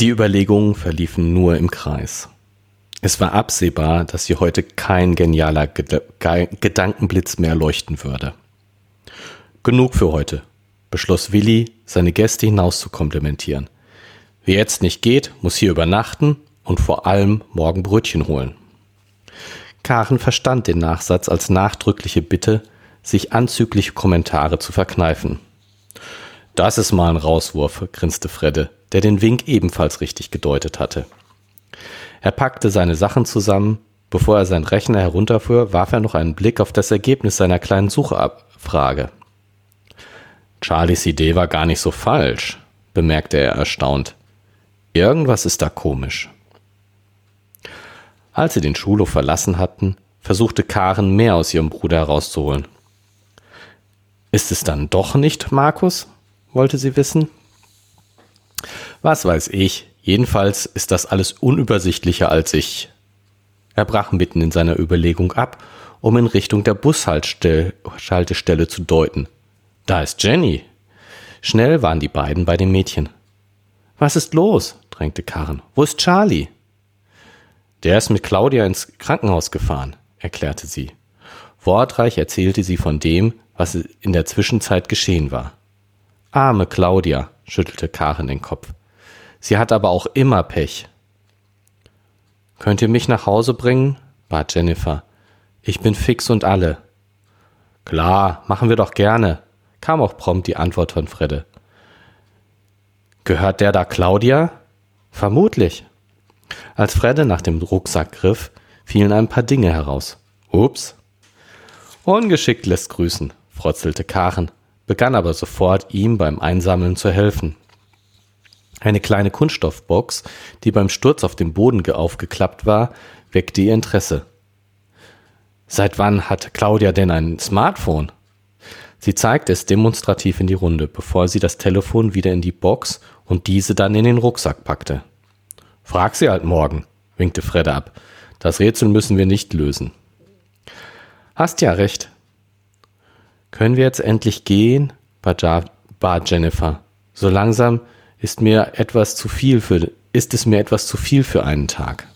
Die Überlegungen verliefen nur im Kreis. Es war absehbar, dass sie heute kein genialer Ged Gedankenblitz mehr leuchten würde. Genug für heute, beschloss Willi, seine Gäste hinaus zu komplimentieren. Wer jetzt nicht geht, muss hier übernachten und vor allem morgen Brötchen holen. Karen verstand den Nachsatz als nachdrückliche Bitte, sich anzügliche Kommentare zu verkneifen. Das ist mal ein Rauswurf, grinste Fredde der den Wink ebenfalls richtig gedeutet hatte. Er packte seine Sachen zusammen. Bevor er seinen Rechner herunterfuhr, warf er noch einen Blick auf das Ergebnis seiner kleinen Suchabfrage. Charlies Idee war gar nicht so falsch, bemerkte er erstaunt. Irgendwas ist da komisch. Als sie den Schulhof verlassen hatten, versuchte Karen mehr aus ihrem Bruder herauszuholen. Ist es dann doch nicht Markus? Wollte sie wissen. Was weiß ich. Jedenfalls ist das alles unübersichtlicher als ich. Er brach mitten in seiner Überlegung ab, um in Richtung der Bushaltestelle zu deuten. Da ist Jenny. Schnell waren die beiden bei dem Mädchen. Was ist los? drängte Karen. Wo ist Charlie? Der ist mit Claudia ins Krankenhaus gefahren, erklärte sie. Wortreich erzählte sie von dem, was in der Zwischenzeit geschehen war. Arme Claudia, schüttelte Karen den Kopf. Sie hat aber auch immer Pech. Könnt ihr mich nach Hause bringen? bat Jennifer. Ich bin fix und alle. Klar, machen wir doch gerne, kam auch prompt die Antwort von Fredde. Gehört der da Claudia? Vermutlich. Als Fredde nach dem Rucksack griff, fielen ein paar Dinge heraus. Ups. Ungeschickt lässt grüßen, frotzelte Karen, begann aber sofort, ihm beim Einsammeln zu helfen. Eine kleine Kunststoffbox, die beim Sturz auf dem Boden aufgeklappt war, weckte ihr Interesse. Seit wann hat Claudia denn ein Smartphone? Sie zeigte es demonstrativ in die Runde, bevor sie das Telefon wieder in die Box und diese dann in den Rucksack packte. Frag sie halt morgen, winkte Fredde ab. Das Rätsel müssen wir nicht lösen. Hast ja recht. Können wir jetzt endlich gehen? bat Jennifer. So langsam ist mir etwas zu viel für, ist es mir etwas zu viel für einen Tag.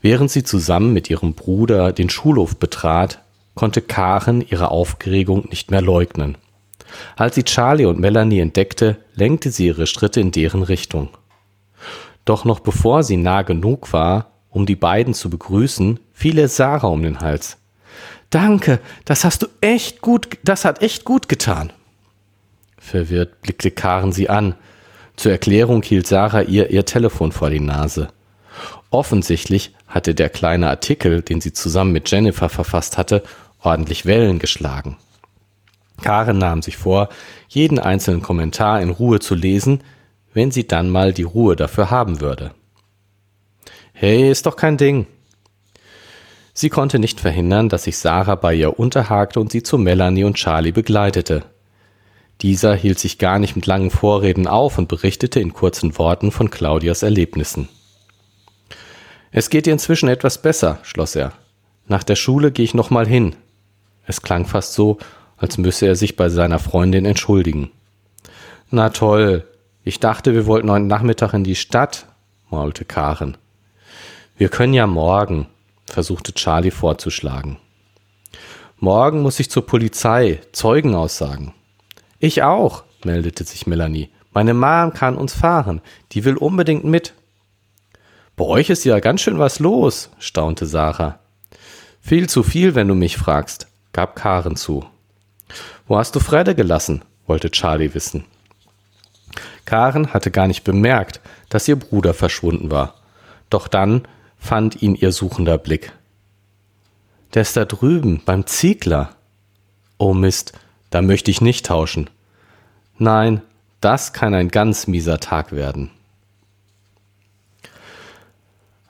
Während sie zusammen mit ihrem Bruder den Schulhof betrat, konnte Karen ihre Aufregung nicht mehr leugnen. Als sie Charlie und Melanie entdeckte, lenkte sie ihre Schritte in deren Richtung. Doch noch bevor sie nah genug war, um die beiden zu begrüßen, fiel ihr Sarah um den Hals. Danke, das hast du echt gut, das hat echt gut getan. Verwirrt blickte Karen sie an. Zur Erklärung hielt Sarah ihr ihr Telefon vor die Nase. Offensichtlich hatte der kleine Artikel, den sie zusammen mit Jennifer verfasst hatte, ordentlich Wellen geschlagen. Karen nahm sich vor, jeden einzelnen Kommentar in Ruhe zu lesen, wenn sie dann mal die Ruhe dafür haben würde. Hey, ist doch kein Ding. Sie konnte nicht verhindern, dass sich Sarah bei ihr unterhakte und sie zu Melanie und Charlie begleitete. Dieser hielt sich gar nicht mit langen Vorreden auf und berichtete in kurzen Worten von Claudias Erlebnissen. Es geht ihr inzwischen etwas besser, schloss er. Nach der Schule gehe ich noch mal hin. Es klang fast so, als müsse er sich bei seiner Freundin entschuldigen. Na toll, ich dachte, wir wollten heute Nachmittag in die Stadt, maulte Karen. Wir können ja morgen, versuchte Charlie vorzuschlagen. Morgen muss ich zur Polizei, Zeugen aussagen. Ich auch, meldete sich Melanie. Meine Mom kann uns fahren. Die will unbedingt mit. Bei euch ist ja ganz schön was los, staunte Sarah. Viel zu viel, wenn du mich fragst, gab Karen zu. Wo hast du Fredde gelassen? wollte Charlie wissen. Karen hatte gar nicht bemerkt, dass ihr Bruder verschwunden war. Doch dann fand ihn ihr suchender Blick. Der ist da drüben, beim Ziegler. Oh Mist, da möchte ich nicht tauschen. Nein, das kann ein ganz mieser Tag werden.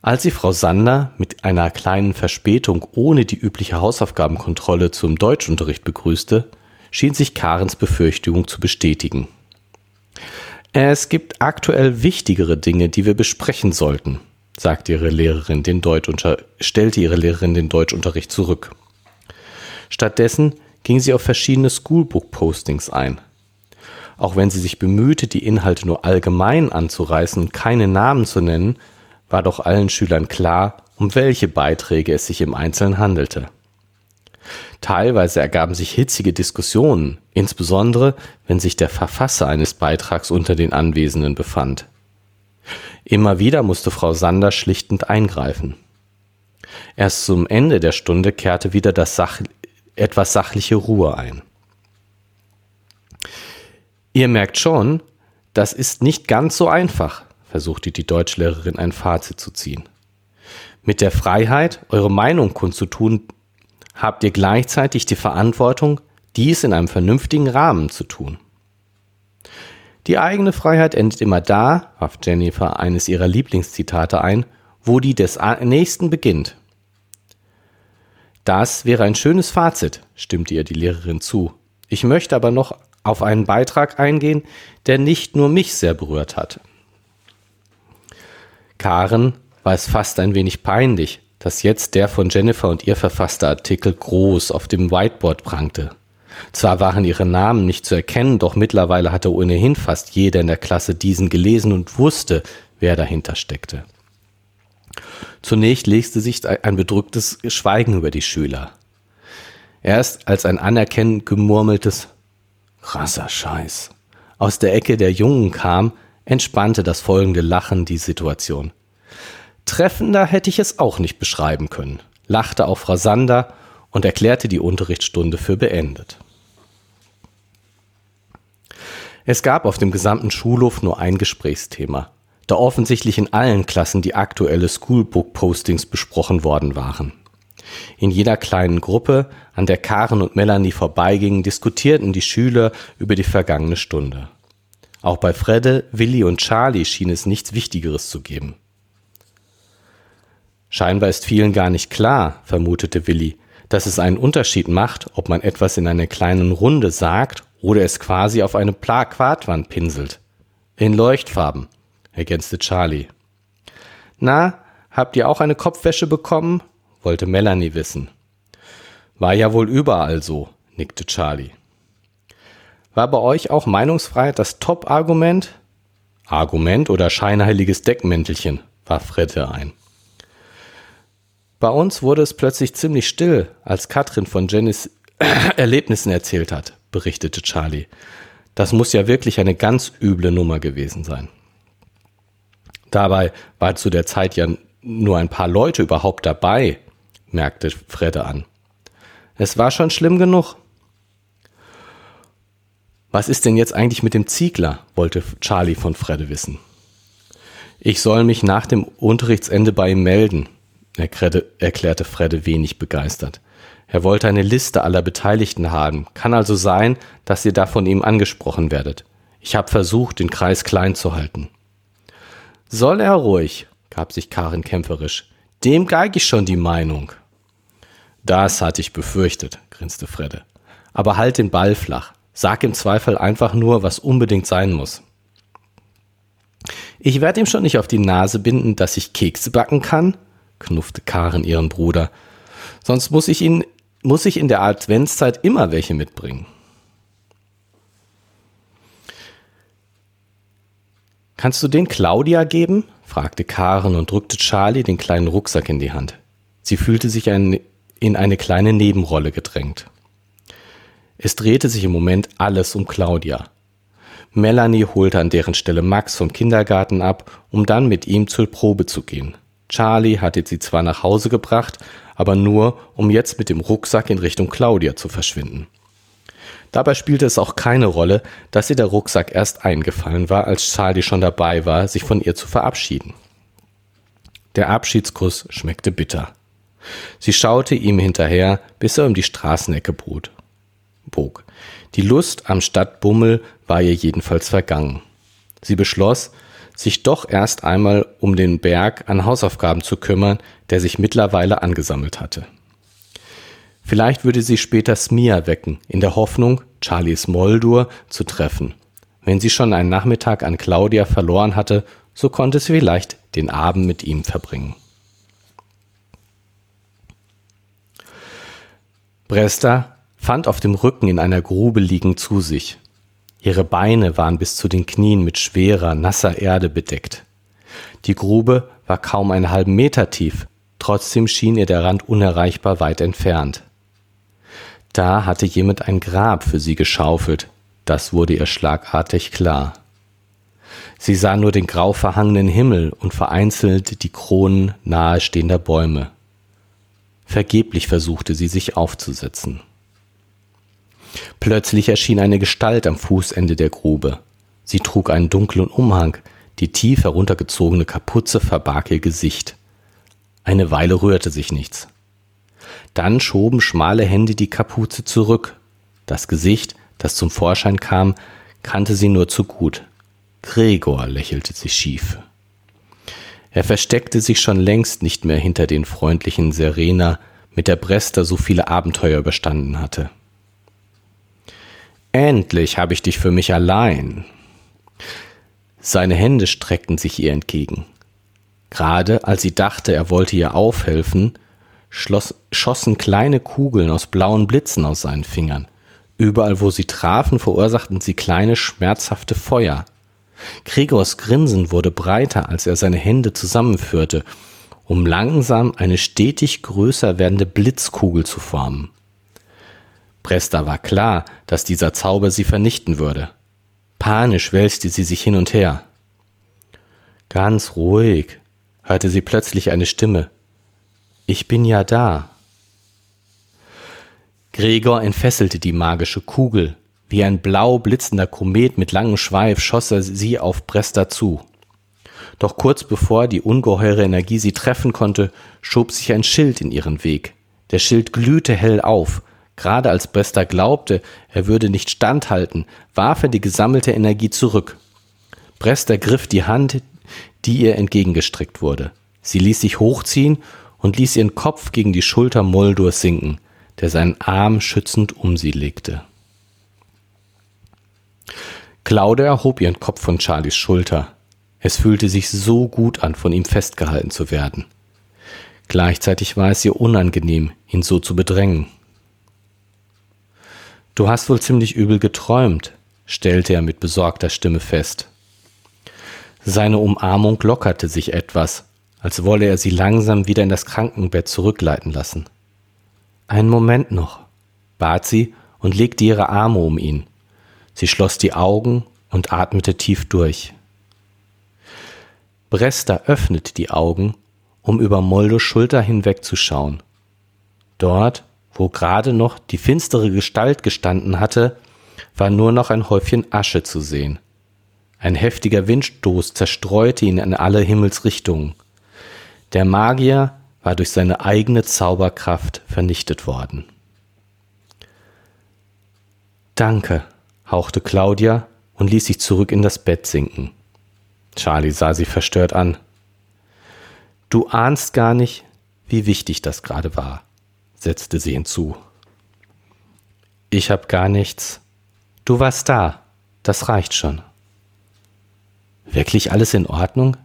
Als sie Frau Sander mit einer kleinen Verspätung ohne die übliche Hausaufgabenkontrolle zum Deutschunterricht begrüßte, schien sich Karens Befürchtung zu bestätigen. Es gibt aktuell wichtigere Dinge, die wir besprechen sollten, sagte ihre Lehrerin den Deutschunter stellte ihre Lehrerin den Deutschunterricht zurück. Stattdessen ging sie auf verschiedene Schoolbook-Postings ein. Auch wenn sie sich bemühte, die Inhalte nur allgemein anzureißen und keine Namen zu nennen, war doch allen Schülern klar, um welche Beiträge es sich im Einzelnen handelte. Teilweise ergaben sich hitzige Diskussionen, insbesondere wenn sich der Verfasser eines Beitrags unter den Anwesenden befand. Immer wieder musste Frau Sander schlichtend eingreifen. Erst zum Ende der Stunde kehrte wieder das Sach etwas sachliche Ruhe ein. Ihr merkt schon, das ist nicht ganz so einfach, versuchte die Deutschlehrerin ein Fazit zu ziehen. Mit der Freiheit, eure Meinung kundzutun, habt ihr gleichzeitig die Verantwortung, dies in einem vernünftigen Rahmen zu tun. Die eigene Freiheit endet immer da, warf Jennifer eines ihrer Lieblingszitate ein, wo die des Nächsten beginnt. Das wäre ein schönes Fazit, stimmte ihr die Lehrerin zu. Ich möchte aber noch auf einen Beitrag eingehen, der nicht nur mich sehr berührt hat. Karen war es fast ein wenig peinlich, dass jetzt der von Jennifer und ihr verfasste Artikel groß auf dem Whiteboard prangte. Zwar waren ihre Namen nicht zu erkennen, doch mittlerweile hatte ohnehin fast jeder in der Klasse diesen gelesen und wusste, wer dahinter steckte. Zunächst legte sich ein bedrücktes Schweigen über die Schüler. Erst als ein anerkennend gemurmeltes krasser Scheiß aus der Ecke der Jungen kam, entspannte das folgende Lachen die Situation. Treffender hätte ich es auch nicht beschreiben können, lachte auch Frau Sander und erklärte die Unterrichtsstunde für beendet. Es gab auf dem gesamten Schulhof nur ein Gesprächsthema, da offensichtlich in allen Klassen die aktuelle Schoolbook-Postings besprochen worden waren. In jeder kleinen Gruppe, an der Karen und Melanie vorbeigingen, diskutierten die Schüler über die vergangene Stunde. Auch bei Fredde, Willi und Charlie schien es nichts Wichtigeres zu geben. Scheinbar ist vielen gar nicht klar, vermutete Willi, dass es einen Unterschied macht, ob man etwas in einer kleinen Runde sagt oder es quasi auf eine Plakatwand pinselt. In Leuchtfarben, ergänzte Charlie. Na, habt ihr auch eine Kopfwäsche bekommen? wollte Melanie wissen. War ja wohl überall so, nickte Charlie. War bei euch auch Meinungsfreiheit das Top-Argument? Argument oder scheinheiliges Deckmäntelchen, warf Fredde ein. Bei uns wurde es plötzlich ziemlich still, als Katrin von Jennys Erlebnissen erzählt hat, berichtete Charlie. Das muss ja wirklich eine ganz üble Nummer gewesen sein. Dabei war zu der Zeit ja nur ein paar Leute überhaupt dabei, merkte Fredde an. Es war schon schlimm genug. Was ist denn jetzt eigentlich mit dem Ziegler? wollte Charlie von Fredde wissen. Ich soll mich nach dem Unterrichtsende bei ihm melden, erklärte Fredde wenig begeistert. Er wollte eine Liste aller Beteiligten haben. Kann also sein, dass ihr da von ihm angesprochen werdet. Ich habe versucht, den Kreis klein zu halten. Soll er ruhig, gab sich Karin kämpferisch. Dem geige ich schon die Meinung. Das hatte ich befürchtet, grinste Fredde. Aber halt den Ball flach. Sag im Zweifel einfach nur, was unbedingt sein muss. Ich werde ihm schon nicht auf die Nase binden, dass ich Kekse backen kann, knuffte Karen ihren Bruder. Sonst muss ich ihn, muss ich in der Adventszeit immer welche mitbringen. Kannst du den Claudia geben? fragte Karen und drückte Charlie den kleinen Rucksack in die Hand. Sie fühlte sich ein, in eine kleine Nebenrolle gedrängt. Es drehte sich im Moment alles um Claudia. Melanie holte an deren Stelle Max vom Kindergarten ab, um dann mit ihm zur Probe zu gehen. Charlie hatte sie zwar nach Hause gebracht, aber nur, um jetzt mit dem Rucksack in Richtung Claudia zu verschwinden. Dabei spielte es auch keine Rolle, dass ihr der Rucksack erst eingefallen war, als Charlie schon dabei war, sich von ihr zu verabschieden. Der Abschiedskuss schmeckte bitter. Sie schaute ihm hinterher, bis er um die Straßenecke bot. bog. Die Lust am Stadtbummel war ihr jedenfalls vergangen. Sie beschloss, sich doch erst einmal um den Berg an Hausaufgaben zu kümmern, der sich mittlerweile angesammelt hatte. Vielleicht würde sie später Smia wecken, in der Hoffnung, Charlies Moldur zu treffen. Wenn sie schon einen Nachmittag an Claudia verloren hatte, so konnte sie vielleicht den Abend mit ihm verbringen. Bresta fand auf dem Rücken in einer Grube liegend zu sich. Ihre Beine waren bis zu den Knien mit schwerer, nasser Erde bedeckt. Die Grube war kaum einen halben Meter tief, trotzdem schien ihr der Rand unerreichbar weit entfernt. Da hatte jemand ein Grab für sie geschaufelt, das wurde ihr schlagartig klar. Sie sah nur den grau verhangenen Himmel und vereinzelt die Kronen nahestehender Bäume. Vergeblich versuchte sie sich aufzusetzen. Plötzlich erschien eine Gestalt am Fußende der Grube. Sie trug einen dunklen Umhang, die tief heruntergezogene Kapuze verbarg ihr Gesicht. Eine Weile rührte sich nichts. Dann schoben schmale Hände die Kapuze zurück. Das Gesicht, das zum Vorschein kam, kannte sie nur zu gut. Gregor lächelte sie schief. Er versteckte sich schon längst nicht mehr hinter den freundlichen Serena, mit der Bresta so viele Abenteuer überstanden hatte. Endlich habe ich dich für mich allein. Seine Hände streckten sich ihr entgegen. Gerade als sie dachte, er wollte ihr aufhelfen, schloss, schossen kleine Kugeln aus blauen Blitzen aus seinen Fingern. Überall, wo sie trafen, verursachten sie kleine, schmerzhafte Feuer. Gregors Grinsen wurde breiter, als er seine Hände zusammenführte, um langsam eine stetig größer werdende Blitzkugel zu formen. Presta war klar, dass dieser Zauber sie vernichten würde. Panisch wälzte sie sich hin und her. Ganz ruhig, hörte sie plötzlich eine Stimme. Ich bin ja da. Gregor entfesselte die magische Kugel. Wie ein blau blitzender Komet mit langem Schweif schoss er sie auf Presta zu. Doch kurz bevor die ungeheure Energie sie treffen konnte, schob sich ein Schild in ihren Weg. Der Schild glühte hell auf. Gerade als Bresta glaubte, er würde nicht standhalten, warf er die gesammelte Energie zurück. Bresta griff die Hand, die ihr entgegengestreckt wurde. Sie ließ sich hochziehen und ließ ihren Kopf gegen die Schulter Moldurs sinken, der seinen Arm schützend um sie legte. Claude erhob ihren Kopf von Charlies Schulter. Es fühlte sich so gut an, von ihm festgehalten zu werden. Gleichzeitig war es ihr unangenehm, ihn so zu bedrängen. Du hast wohl ziemlich übel geträumt, stellte er mit besorgter Stimme fest. Seine Umarmung lockerte sich etwas, als wolle er sie langsam wieder in das Krankenbett zurückleiten lassen. Einen Moment noch, bat sie und legte ihre Arme um ihn. Sie schloss die Augen und atmete tief durch. Bresta öffnete die Augen, um über Moldos Schulter hinwegzuschauen. Dort, wo gerade noch die finstere Gestalt gestanden hatte, war nur noch ein Häufchen Asche zu sehen. Ein heftiger Windstoß zerstreute ihn in alle Himmelsrichtungen. Der Magier war durch seine eigene Zauberkraft vernichtet worden. Danke, hauchte Claudia und ließ sich zurück in das Bett sinken. Charlie sah sie verstört an. Du ahnst gar nicht, wie wichtig das gerade war, setzte sie hinzu. Ich hab gar nichts. Du warst da. Das reicht schon. Wirklich alles in Ordnung?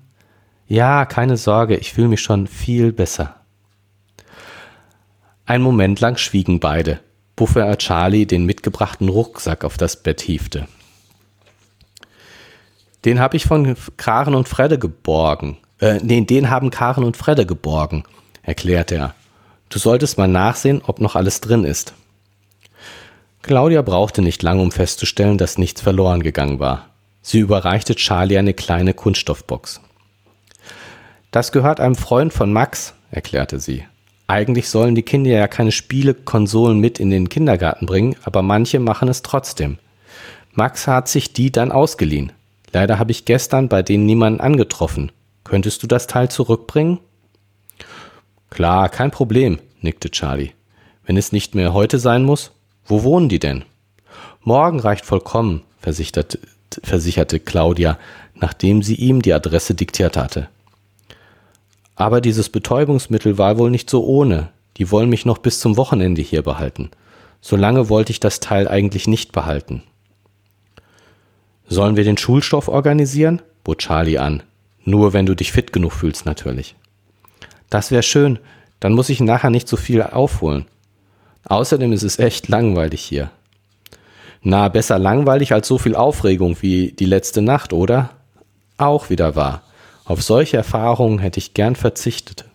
Ja, keine Sorge, ich fühle mich schon viel besser. Ein Moment lang schwiegen beide, bevor Charlie den mitgebrachten Rucksack auf das Bett hiefte. Den habe ich von Karen und Fredde geborgen. Äh, nee, den haben Karen und Fredde geborgen, erklärte er. Du solltest mal nachsehen, ob noch alles drin ist. Claudia brauchte nicht lange, um festzustellen, dass nichts verloren gegangen war. Sie überreichte Charlie eine kleine Kunststoffbox. Das gehört einem Freund von Max, erklärte sie. Eigentlich sollen die Kinder ja keine Spiele, Konsolen mit in den Kindergarten bringen, aber manche machen es trotzdem. Max hat sich die dann ausgeliehen. Leider habe ich gestern bei denen niemanden angetroffen. Könntest du das Teil zurückbringen? Klar, kein Problem, nickte Charlie. Wenn es nicht mehr heute sein muss, wo wohnen die denn? Morgen reicht vollkommen, versicherte, versicherte Claudia, nachdem sie ihm die Adresse diktiert hatte. Aber dieses Betäubungsmittel war wohl nicht so ohne. Die wollen mich noch bis zum Wochenende hier behalten. Solange wollte ich das Teil eigentlich nicht behalten. Sollen wir den Schulstoff organisieren? bot Charlie an. Nur wenn du dich fit genug fühlst, natürlich. Das wäre schön, dann muss ich nachher nicht so viel aufholen. Außerdem ist es echt langweilig hier. Na, besser langweilig als so viel Aufregung wie die letzte Nacht, oder? Auch wieder wahr. Auf solche Erfahrungen hätte ich gern verzichtet.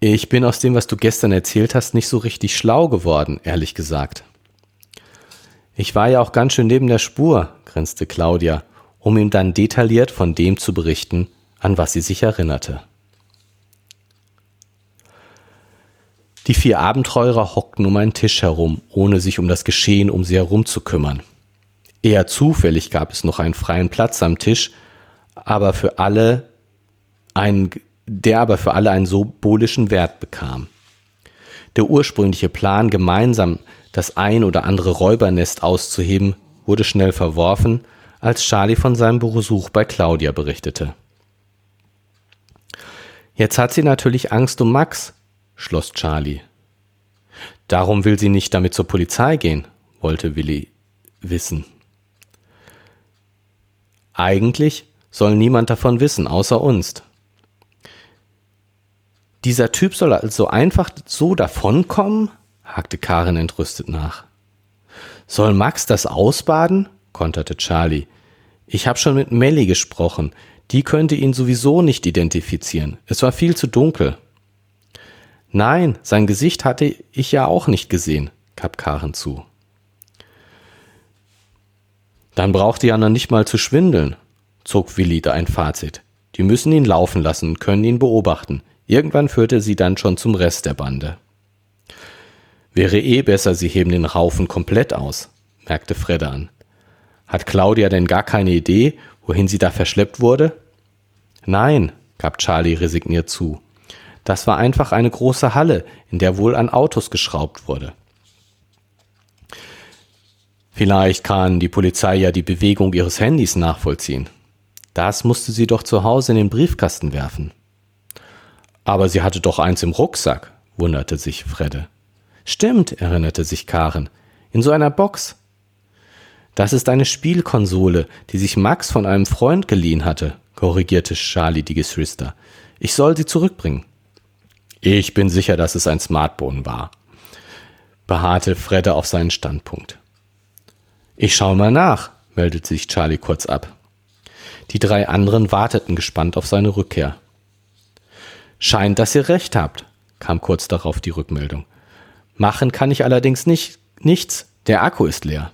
Ich bin aus dem, was du gestern erzählt hast, nicht so richtig schlau geworden, ehrlich gesagt. Ich war ja auch ganz schön neben der Spur, grinste Claudia, um ihm dann detailliert von dem zu berichten, an was sie sich erinnerte. Die vier Abenteurer hockten um einen Tisch herum, ohne sich um das Geschehen um sie herum zu kümmern. Eher zufällig gab es noch einen freien Platz am Tisch, aber für alle einen, der aber für alle einen symbolischen Wert bekam. Der ursprüngliche Plan, gemeinsam das ein oder andere Räubernest auszuheben, wurde schnell verworfen, als Charlie von seinem Besuch bei Claudia berichtete. Jetzt hat sie natürlich Angst um Max, schloss Charlie. Darum will sie nicht damit zur Polizei gehen, wollte Willi wissen. Eigentlich soll niemand davon wissen, außer uns. Dieser Typ soll also einfach so davonkommen? hakte Karin entrüstet nach. Soll Max das ausbaden? konterte Charlie. Ich habe schon mit Melly gesprochen. Die könnte ihn sowieso nicht identifizieren. Es war viel zu dunkel. Nein, sein Gesicht hatte ich ja auch nicht gesehen, gab Karen zu. Dann braucht ja noch nicht mal zu schwindeln, zog Willi da ein Fazit. Die müssen ihn laufen lassen und können ihn beobachten. Irgendwann führte sie dann schon zum Rest der Bande. Wäre eh besser, sie heben den Raufen komplett aus, merkte Fredde an. Hat Claudia denn gar keine Idee, wohin sie da verschleppt wurde? Nein, gab Charlie resigniert zu. Das war einfach eine große Halle, in der wohl an Autos geschraubt wurde. Vielleicht kann die Polizei ja die Bewegung ihres Handys nachvollziehen. Das musste sie doch zu Hause in den Briefkasten werfen. Aber sie hatte doch eins im Rucksack, wunderte sich Fredde. Stimmt, erinnerte sich Karen. In so einer Box. Das ist eine Spielkonsole, die sich Max von einem Freund geliehen hatte, korrigierte Charlie die Geschwister. Ich soll sie zurückbringen. Ich bin sicher, dass es ein Smartphone war, beharrte Fredde auf seinen Standpunkt. Ich schau mal nach, meldete sich Charlie kurz ab. Die drei anderen warteten gespannt auf seine Rückkehr. Scheint, dass ihr recht habt, kam kurz darauf die Rückmeldung. Machen kann ich allerdings nicht, nichts, der Akku ist leer.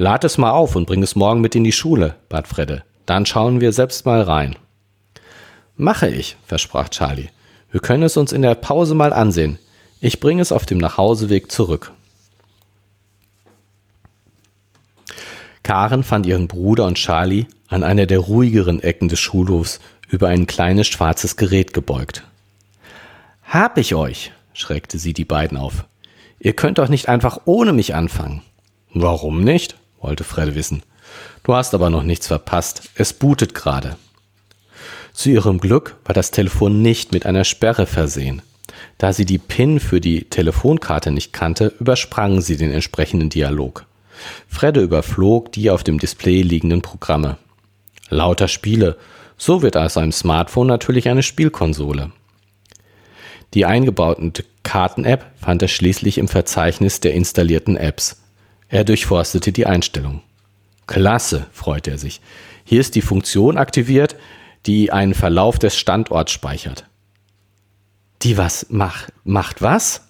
Lad es mal auf und bring es morgen mit in die Schule, bat Fredde. Dann schauen wir selbst mal rein. Mache ich, versprach Charlie. Wir können es uns in der Pause mal ansehen. Ich bringe es auf dem Nachhauseweg zurück. Karen fand ihren Bruder und Charlie an einer der ruhigeren Ecken des Schulhofs über ein kleines schwarzes Gerät gebeugt. Hab ich euch, schreckte sie die beiden auf. Ihr könnt doch nicht einfach ohne mich anfangen. Warum nicht? Wollte Fred wissen. Du hast aber noch nichts verpasst. Es bootet gerade. Zu ihrem Glück war das Telefon nicht mit einer Sperre versehen. Da sie die PIN für die Telefonkarte nicht kannte, übersprang sie den entsprechenden Dialog. Fredde überflog die auf dem Display liegenden Programme. Lauter Spiele. So wird aus einem Smartphone natürlich eine Spielkonsole. Die eingebauten Karten-App fand er schließlich im Verzeichnis der installierten Apps. Er durchforstete die Einstellung. Klasse, freute er sich. Hier ist die Funktion aktiviert, die einen Verlauf des Standorts speichert. Die was macht, macht was?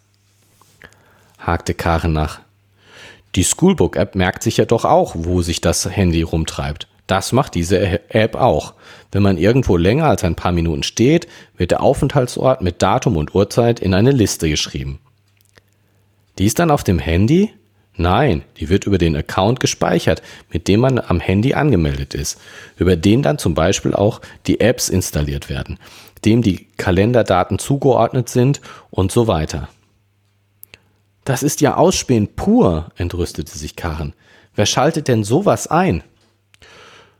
hakte Karen nach. Die Schoolbook-App merkt sich ja doch auch, wo sich das Handy rumtreibt. Das macht diese App auch. Wenn man irgendwo länger als ein paar Minuten steht, wird der Aufenthaltsort mit Datum und Uhrzeit in eine Liste geschrieben. Die ist dann auf dem Handy? Nein, die wird über den Account gespeichert, mit dem man am Handy angemeldet ist, über den dann zum Beispiel auch die Apps installiert werden, dem die Kalenderdaten zugeordnet sind und so weiter. Das ist ja Ausspähen pur, entrüstete sich Karen. Wer schaltet denn sowas ein?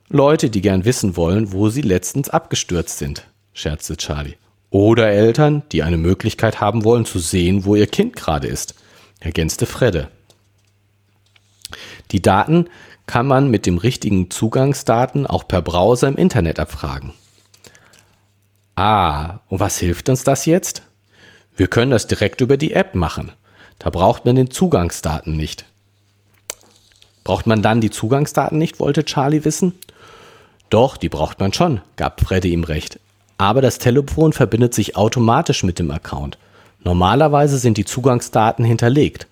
Leute, die gern wissen wollen, wo sie letztens abgestürzt sind, scherzte Charlie. Oder Eltern, die eine Möglichkeit haben wollen zu sehen, wo ihr Kind gerade ist, ergänzte Fredde. Die Daten kann man mit dem richtigen Zugangsdaten auch per Browser im Internet abfragen. Ah, und was hilft uns das jetzt? Wir können das direkt über die App machen. Da braucht man den Zugangsdaten nicht. Braucht man dann die Zugangsdaten nicht, wollte Charlie wissen. Doch, die braucht man schon, gab Freddy ihm recht. Aber das Telefon verbindet sich automatisch mit dem Account. Normalerweise sind die Zugangsdaten hinterlegt.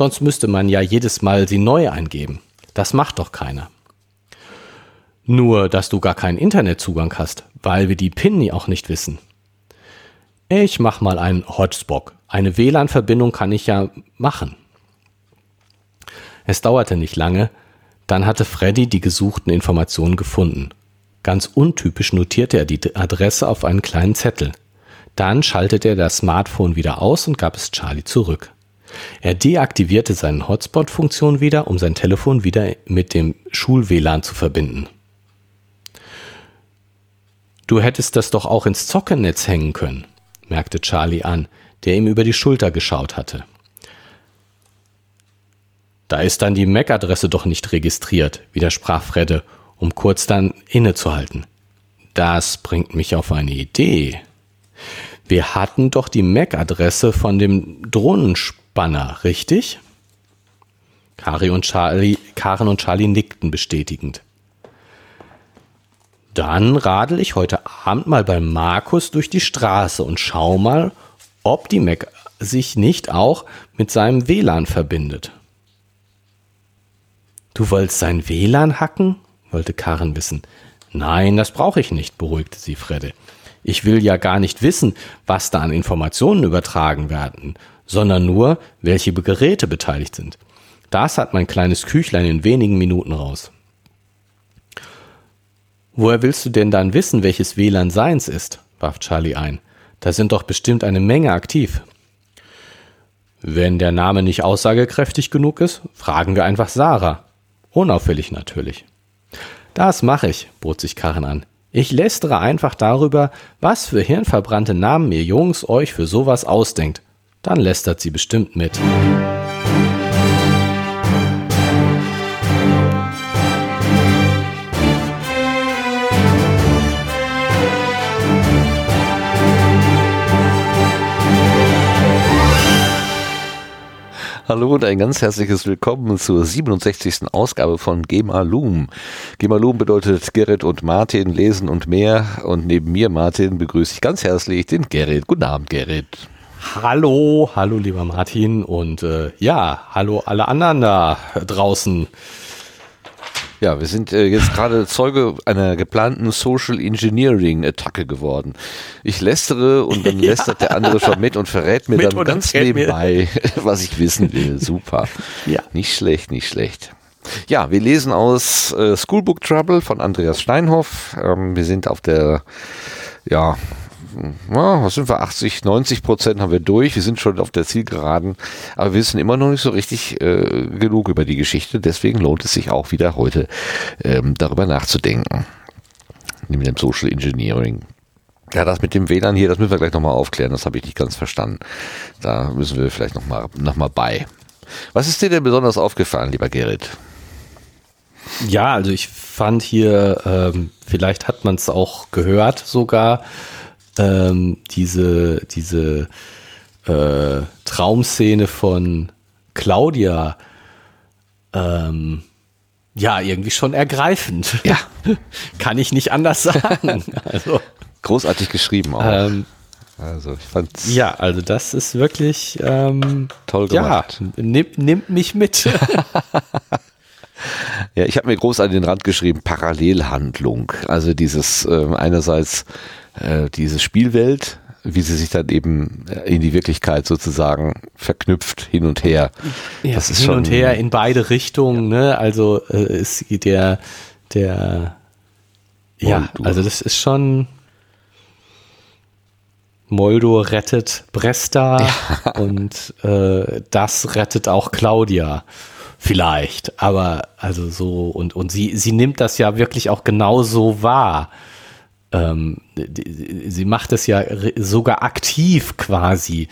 Sonst müsste man ja jedes Mal sie neu eingeben. Das macht doch keiner. Nur, dass du gar keinen Internetzugang hast, weil wir die PIN auch nicht wissen. Ich mach mal einen Hotspot. Eine WLAN-Verbindung kann ich ja machen. Es dauerte nicht lange, dann hatte Freddy die gesuchten Informationen gefunden. Ganz untypisch notierte er die Adresse auf einen kleinen Zettel. Dann schaltete er das Smartphone wieder aus und gab es Charlie zurück. Er deaktivierte seine Hotspot-Funktion wieder, um sein Telefon wieder mit dem Schul-WLAN zu verbinden. Du hättest das doch auch ins Zockennetz hängen können, merkte Charlie an, der ihm über die Schulter geschaut hatte. Da ist dann die MAC-Adresse doch nicht registriert, widersprach Fredde, um kurz dann innezuhalten. Das bringt mich auf eine Idee. Wir hatten doch die MAC-Adresse von dem Drohnenspanner, richtig? Kari und Charlie, Karen und Charlie nickten bestätigend. Dann radel ich heute Abend mal bei Markus durch die Straße und schau mal, ob die Mac sich nicht auch mit seinem WLAN verbindet. Du wolltest sein WLAN hacken? wollte Karen wissen. Nein, das brauche ich nicht, beruhigte sie Fredde. Ich will ja gar nicht wissen, was da an Informationen übertragen werden, sondern nur, welche Geräte beteiligt sind. Das hat mein kleines Küchlein in wenigen Minuten raus. Woher willst du denn dann wissen, welches WLAN seins ist? warf Charlie ein. Da sind doch bestimmt eine Menge aktiv. Wenn der Name nicht aussagekräftig genug ist, fragen wir einfach Sarah. Unauffällig natürlich. Das mache ich, bot sich Karin an. Ich lästere einfach darüber, was für hirnverbrannte Namen ihr Jungs euch für sowas ausdenkt. Dann lästert sie bestimmt mit. Hallo und ein ganz herzliches Willkommen zur 67. Ausgabe von Gema Loom. Gema Loom bedeutet Gerrit und Martin lesen und mehr. Und neben mir, Martin, begrüße ich ganz herzlich den Gerrit. Guten Abend, Gerrit. Hallo, hallo lieber Martin und äh, ja, hallo alle anderen da draußen. Ja, wir sind äh, jetzt gerade Zeuge einer geplanten Social Engineering Attacke geworden. Ich lästere und dann ja. lästert der andere schon mit und verrät mir mit dann ganz nebenbei, was ich wissen will. Super. Ja. Nicht schlecht, nicht schlecht. Ja, wir lesen aus äh, Schoolbook Trouble von Andreas Steinhoff. Ähm, wir sind auf der ja, was sind wir, 80, 90 Prozent haben wir durch. Wir sind schon auf der Zielgeraden, aber wir wissen immer noch nicht so richtig äh, genug über die Geschichte. Deswegen lohnt es sich auch wieder heute ähm, darüber nachzudenken. Neben dem Social Engineering. Ja, das mit dem WLAN hier, das müssen wir gleich nochmal aufklären. Das habe ich nicht ganz verstanden. Da müssen wir vielleicht nochmal noch mal bei. Was ist dir denn besonders aufgefallen, lieber Gerrit? Ja, also ich fand hier, ähm, vielleicht hat man es auch gehört sogar, ähm, diese, diese äh, Traumszene von Claudia ähm, ja irgendwie schon ergreifend. Ja. Kann ich nicht anders sagen. Also, Großartig geschrieben auch. Ähm, also ich fand's ja, also das ist wirklich ähm, toll gemacht. Ja, nimmt, nimmt mich mit. ja, ich habe mir groß an den Rand geschrieben Parallelhandlung. Also dieses äh, einerseits äh, diese Spielwelt, wie sie sich dann eben äh, in die Wirklichkeit sozusagen verknüpft hin und her. Ja, das ist hin schon, und her in beide Richtungen. Ja. Ne? Also äh, ist der der ja, also das ist schon Moldo rettet Bresta ja. und äh, das rettet auch Claudia vielleicht. Aber also so und und sie sie nimmt das ja wirklich auch genauso wahr ähm, sie macht es ja sogar aktiv quasi,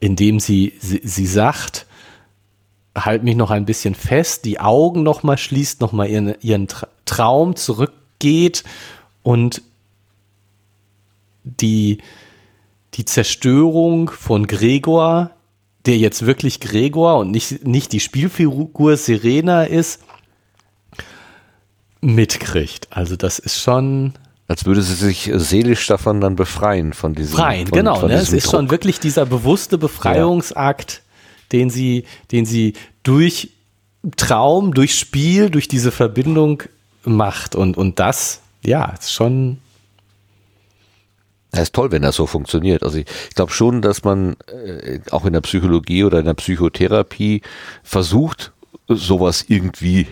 indem sie, sie, sie sagt, halt mich noch ein bisschen fest, die Augen noch mal schließt, noch mal ihren, ihren Traum zurückgeht und die, die Zerstörung von Gregor der jetzt wirklich Gregor und nicht, nicht die Spielfigur Serena ist, mitkriegt. Also das ist schon. Als würde sie sich seelisch davon dann befreien, von diesem. Befreien, von, genau. Von ne? Es ist Druck. schon wirklich dieser bewusste Befreiungsakt, ja. den sie, den sie durch Traum, durch Spiel, durch diese Verbindung macht. Und, und das, ja, ist schon. Das ist toll, wenn das so funktioniert. Also ich, ich glaube schon, dass man äh, auch in der Psychologie oder in der Psychotherapie versucht, sowas irgendwie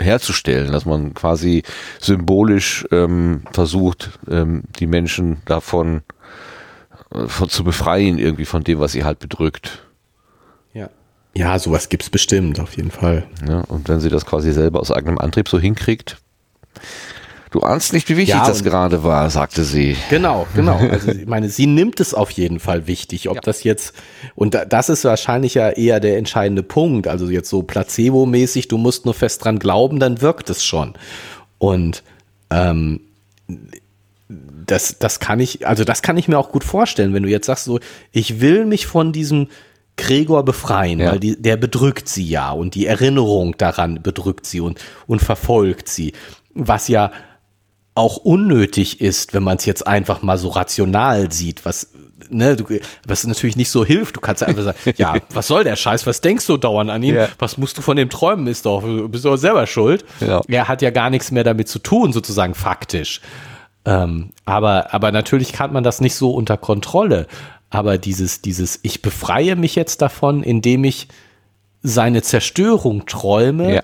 herzustellen, dass man quasi symbolisch ähm, versucht, ähm, die Menschen davon äh, von, zu befreien, irgendwie von dem, was sie halt bedrückt. Ja. Ja, sowas gibt's bestimmt, auf jeden Fall. Ja, und wenn sie das quasi selber aus eigenem Antrieb so hinkriegt, Du ahnst nicht, wie wichtig ja, das gerade war, sagte sie. Genau, genau. Also ich meine, sie nimmt es auf jeden Fall wichtig, ob ja. das jetzt, und das ist wahrscheinlich ja eher der entscheidende Punkt, also jetzt so placebo-mäßig, du musst nur fest dran glauben, dann wirkt es schon. Und ähm, das, das kann ich, also das kann ich mir auch gut vorstellen, wenn du jetzt sagst so, ich will mich von diesem Gregor befreien, ja. weil die, der bedrückt sie ja und die Erinnerung daran bedrückt sie und, und verfolgt sie. Was ja auch unnötig ist, wenn man es jetzt einfach mal so rational sieht, was ne, du, was natürlich nicht so hilft. Du kannst einfach sagen, ja, was soll der Scheiß? Was denkst du dauernd an ihn? Ja. Was musst du von dem träumen? Ist doch, bist du selber schuld. Ja. Er hat ja gar nichts mehr damit zu tun, sozusagen faktisch. Ähm, aber, aber natürlich hat man das nicht so unter Kontrolle. Aber dieses, dieses, ich befreie mich jetzt davon, indem ich seine Zerstörung träume ja.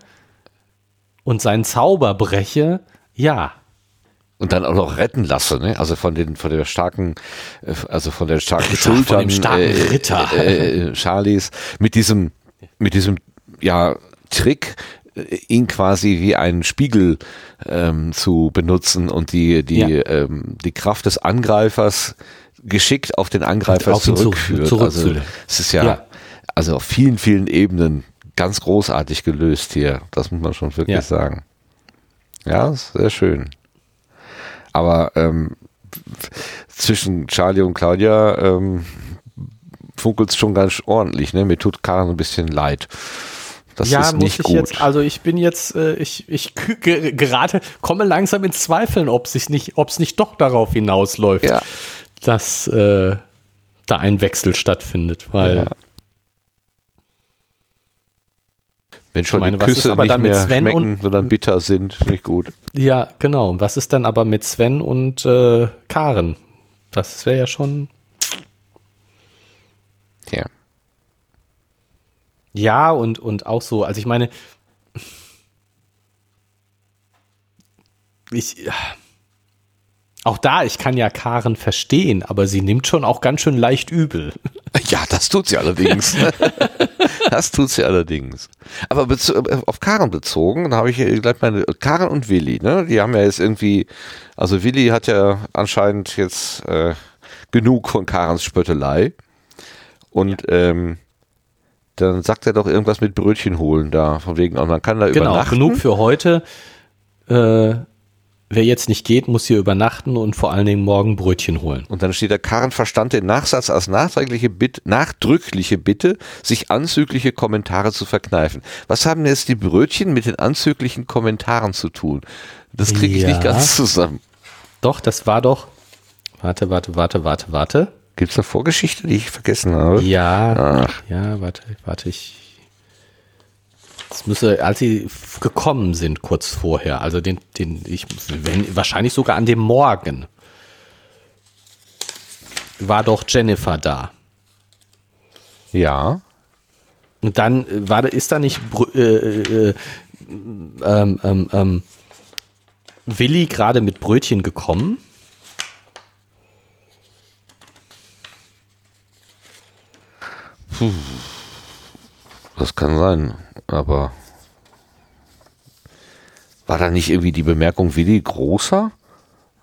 und seinen Zauber breche, ja, und dann auch noch retten lasse, ne? Also von den von der starken, äh, also von der starken Ritter, Schultern, von dem starken äh, Ritter, äh, äh, Charlies mit diesem mit diesem ja Trick äh, ihn quasi wie einen Spiegel ähm, zu benutzen und die die ja. ähm, die Kraft des Angreifers geschickt auf den Angreifer auf zurückführt. Zurück, also es ist ja, ja, also auf vielen vielen Ebenen ganz großartig gelöst hier. Das muss man schon wirklich ja. sagen. Ja, sehr schön. Aber ähm, zwischen Charlie und Claudia ähm, funkelt es schon ganz ordentlich. Ne? Mir tut Karen ein bisschen leid. Das ja, ist nicht gut. Jetzt, also ich bin jetzt, äh, ich, ich gerade komme langsam in Zweifeln, ob es nicht, nicht doch darauf hinausläuft, ja. dass äh, da ein Wechsel stattfindet, weil ja. Wenn schon meine, die Küsse nicht mehr schmecken, sondern bitter sind, ich gut. Ja, genau. Was ist dann aber mit Sven und äh, Karen? Das wäre ja schon. Ja. Ja, und, und auch so, also ich meine, ich, auch da, ich kann ja Karen verstehen, aber sie nimmt schon auch ganz schön leicht übel. Ja, das tut sie allerdings. das tut sie allerdings. Aber auf Karen bezogen, da habe ich gleich meine Karen und Willi, ne? Die haben ja jetzt irgendwie, also Willi hat ja anscheinend jetzt äh, genug von Karens Spöttelei. Und ja. ähm, dann sagt er doch irgendwas mit Brötchen holen da, von wegen, und man kann da genau, übernachten. Genug für heute. Äh, wer jetzt nicht geht, muss hier übernachten und vor allen Dingen morgen Brötchen holen. Und dann steht der Karen verstand den Nachsatz als nachträgliche Bitte, nachdrückliche Bitte, sich anzügliche Kommentare zu verkneifen. Was haben jetzt die Brötchen mit den anzüglichen Kommentaren zu tun? Das kriege ich ja. nicht ganz zusammen. Doch, das war doch. Warte, warte, warte, warte, warte. Gibt es eine Vorgeschichte, die ich vergessen habe? Ja. Ach. Ja, warte, warte, ich es müsse, als sie gekommen sind, kurz vorher, also den, den, ich, wenn, wahrscheinlich sogar an dem Morgen, war doch Jennifer da. Ja. Und dann äh, war, ist da nicht äh, äh, ähm, ähm, ähm, Willi gerade mit Brötchen gekommen? Puh. Das kann sein, aber war da nicht irgendwie die Bemerkung Willi großer?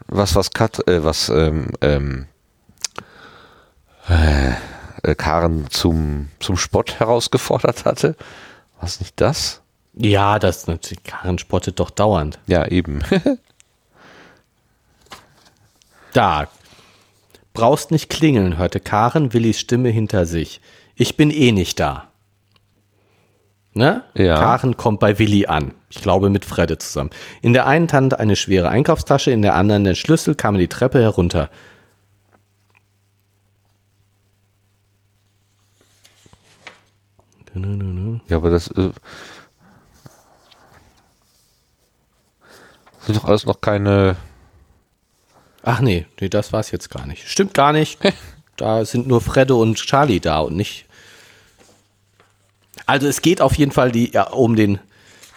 Was, was Kat, äh, was ähm, ähm, äh, Karen zum, zum Spott herausgefordert hatte? Was nicht das? Ja, das natürlich. Karen spottet doch dauernd. Ja, eben. da. Brauchst nicht klingeln, hörte Karen Willis Stimme hinter sich. ich bin eh nicht da. Ne? Ja. Karen kommt bei Willi an. Ich glaube mit Fredde zusammen. In der einen Hand eine schwere Einkaufstasche, in der anderen den Schlüssel, kam die Treppe herunter. Ja, aber das äh, sind doch alles noch keine. Ach nee, nee, das war's jetzt gar nicht. Stimmt gar nicht. da sind nur Fredde und Charlie da und nicht. Also es geht auf jeden Fall die, ja, um den,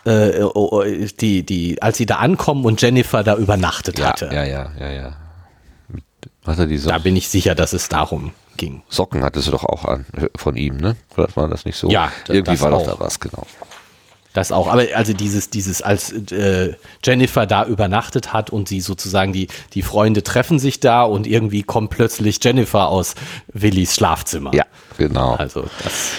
äh, oh, oh, die, die, als sie da ankommen und Jennifer da übernachtet Ja, hatte. ja, ja, ja, ja. Er die so Da bin ich sicher, dass es darum ging. Socken hattest du doch auch an von ihm, ne? Oder war das nicht so? Ja, irgendwie war doch da was, genau. Das auch, aber also dieses, dieses, als äh, Jennifer da übernachtet hat und sie sozusagen die, die Freunde treffen sich da und irgendwie kommt plötzlich Jennifer aus Willis Schlafzimmer. Ja, genau. Also das,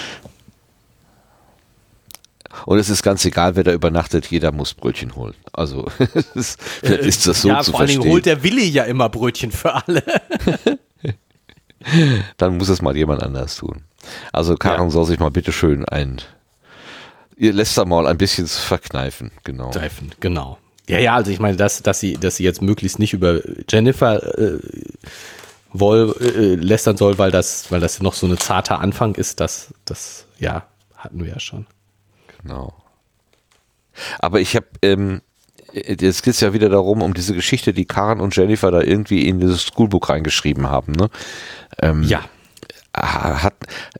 Und es ist ganz egal, wer da übernachtet, jeder muss Brötchen holen. Also ist, ist das so ja, zu vor allen Dingen verstehen. holt der Willi ja immer Brötchen für alle. Dann muss es mal jemand anders tun. Also Karen Ja. soll sich mal bitte schön ein, ihr lässt da mal ein bisschen verkneifen, genau. Greifen, genau. Ja, ja, also ich meine, dass, dass sie, dass sie jetzt möglichst nicht über Jennifer äh, woll, äh, lästern soll, weil das, weil das noch so eine zarte Anfang ist, das, das, ja, hatten wir ja schon. Genau. Aber ich habe, ähm, jetzt geht es ja wieder darum, um diese Geschichte, die Karen und Jennifer da irgendwie in dieses Schoolbook reingeschrieben haben. Ne? Ähm, Ja. Hat,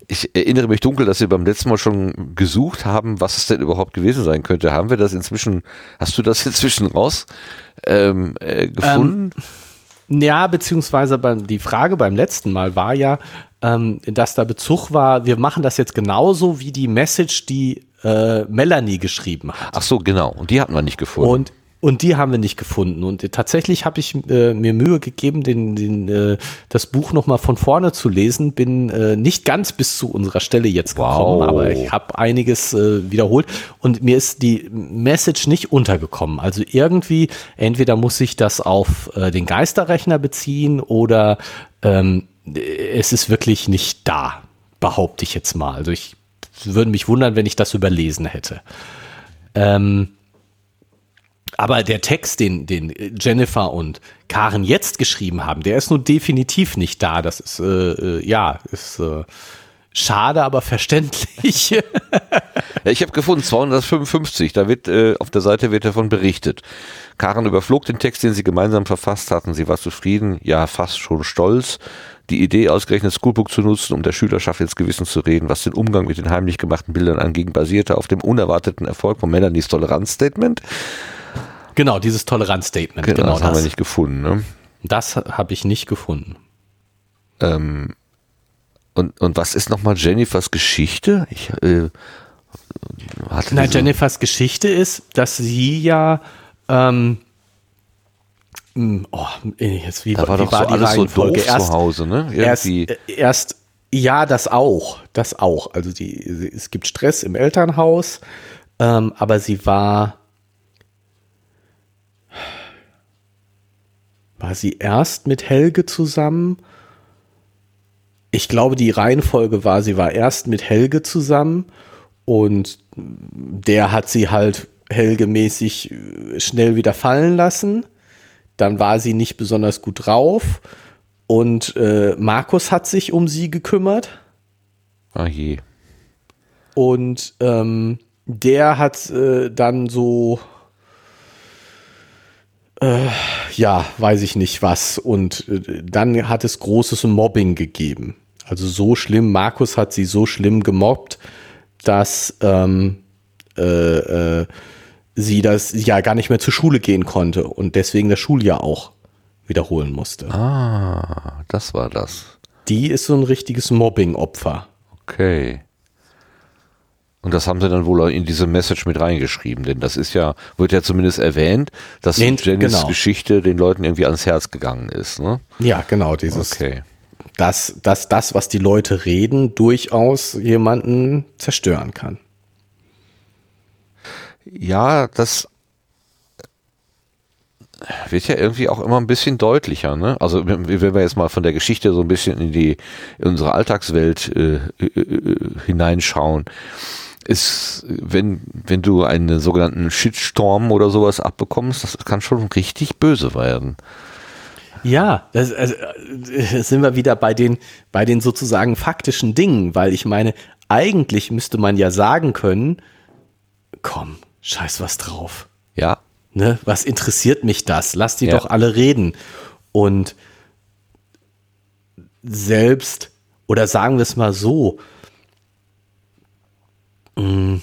ich erinnere mich dunkel, dass wir beim letzten Mal schon gesucht haben, was es denn überhaupt gewesen sein könnte. Haben wir das inzwischen, hast du das inzwischen raus ähm, äh, gefunden? Ja, beziehungsweise beim, die Frage beim letzten Mal war ja, ähm, dass da Bezug war, wir machen das jetzt genauso wie die Message, die äh, Melanie geschrieben hat. Ach so, genau. Und die hatten wir nicht gefunden. Und, und die haben wir nicht gefunden. Und tatsächlich habe ich äh, mir Mühe gegeben, den, den, äh, das Buch nochmal von vorne zu lesen. Bin äh, nicht ganz bis zu unserer Stelle jetzt gekommen, Wow. aber ich habe einiges äh, wiederholt. Und mir ist die Message nicht untergekommen. Also irgendwie, entweder muss ich das auf äh, den Geisterrechner beziehen oder ähm, es ist wirklich nicht da, behaupte ich jetzt mal. Also ich würde mich wundern, wenn ich das überlesen hätte. Ähm, aber der Text, den, den Jennifer und Karen jetzt geschrieben haben, der ist nun definitiv nicht da. Das ist, äh, äh, ja, ist äh, schade, aber verständlich. Ja, ich habe gefunden, 255, da wird äh, auf der Seite wird davon berichtet. Karen überflog den Text, den sie gemeinsam verfasst hatten. Sie war zufrieden, ja fast schon stolz. Die Idee, ausgerechnet Schoolbook zu nutzen, um der Schülerschaft ins Gewissen zu reden, was den Umgang mit den heimlich gemachten Bildern anging, basierte auf dem unerwarteten Erfolg von Melanies Toleranzstatement. genau, dieses Toleranzstatement. Genau, Genau, das haben wir das. nicht gefunden. Ne? Das habe ich nicht gefunden. Ähm, und, und was ist nochmal Jennifers Geschichte? Ich äh, hatte Na, diese- Jennifers Geschichte ist, dass sie ja ähm, oh, jetzt wie, da war doch so die alles so Reihenfolge? doof zu Hause, ne? erst, Irgendwie. äh, erst, ja, das auch, das auch. Also die, es gibt Stress im Elternhaus, ähm, aber sie war, war sie erst mit Helge zusammen? Ich glaube, die Reihenfolge war, sie war erst mit Helge zusammen und der hat sie halt Helge-mäßig äh, schnell wieder fallen lassen. Dann war sie nicht besonders gut drauf und äh, Markus hat sich um sie gekümmert Ah je. und ähm, der hat äh, dann so äh, ja, weiß ich nicht was und äh, dann hat es großes Mobbing gegeben. Also so schlimm, Markus hat sie so schlimm gemobbt, dass ähm, äh, äh, sie das ja gar nicht mehr zur Schule gehen konnte und deswegen das Schuljahr auch wiederholen musste. Ah, das war das. Die ist so ein richtiges Mobbing-Opfer. Okay. Und das haben sie dann wohl in diese Message mit reingeschrieben, denn das ist ja, wird ja zumindest erwähnt, dass Nee, Jennys genau. Geschichte den Leuten irgendwie ans Herz gegangen ist, ne? Ja, genau, dieses, Okay. dass, dass das, was die Leute reden, durchaus jemanden zerstören kann. Ja, das wird ja irgendwie auch immer ein bisschen deutlicher. Ne? Also wenn wir jetzt mal von der Geschichte so ein bisschen in die in unsere Alltagswelt äh, äh, äh, hineinschauen, ist, wenn, wenn du einen sogenannten Shitstorm oder sowas abbekommst, das kann schon richtig böse werden. Ja, das, also, äh, sind wir wieder bei den, bei den sozusagen faktischen Dingen, weil ich meine, eigentlich müsste man ja sagen können, komm, scheiß was drauf. Ja. Ne, was interessiert mich das? Lass die ja. doch alle reden. Und selbst, oder sagen wir es mal so, mh,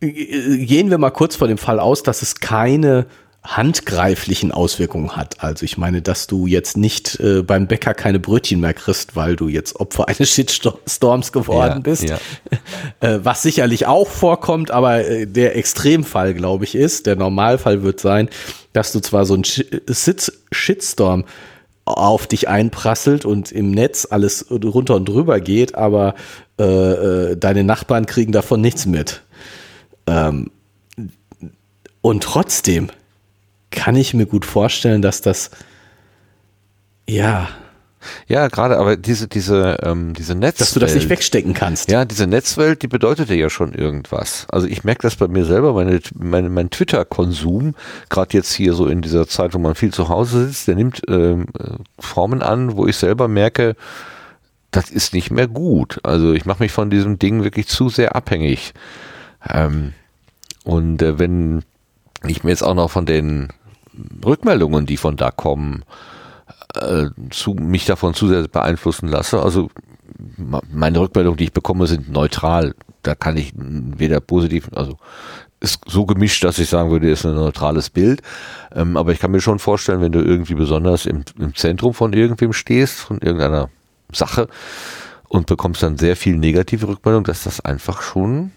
gehen wir mal kurz vor dem Fall aus, dass es keine handgreiflichen Auswirkungen hat. Also ich meine, dass du jetzt nicht äh, beim Bäcker keine Brötchen mehr kriegst, weil du jetzt Opfer eines Shitstorms geworden ja, bist. Ja. Äh, was sicherlich auch vorkommt, aber äh, der Extremfall, glaube ich, ist, der Normalfall wird sein, dass du zwar so ein Shitstorm auf dich einprasselt und im Netz alles runter und drüber geht, aber äh, äh, deine Nachbarn kriegen davon nichts mit. Ähm, und trotzdem kann ich mir gut vorstellen, dass das ja ja, gerade, aber diese, diese, ähm, diese Netzwelt. Dass du das nicht wegstecken kannst. Ja, diese Netzwelt, die bedeutete ja schon irgendwas. Also ich merke das bei mir selber, meine, meine, mein Twitter-Konsum, gerade jetzt hier so in dieser Zeit, wo man viel zu Hause sitzt, der nimmt ähm, Formen an, wo ich selber merke, das ist nicht mehr gut. Also ich mache mich von diesem Ding wirklich zu sehr abhängig. Ähm, und äh, wenn ich mir jetzt auch noch von den Rückmeldungen, die von da kommen, äh, zu, mich davon zu sehr beeinflussen lasse. Also meine Rückmeldungen, die ich bekomme, sind neutral. Da kann ich weder positiv, also ist so gemischt, dass ich sagen würde, ist ein neutrales Bild. Ähm, aber ich kann mir schon vorstellen, wenn du irgendwie besonders im, im Zentrum von irgendwem stehst, von irgendeiner Sache und bekommst dann sehr viel negative Rückmeldung, dass das einfach schon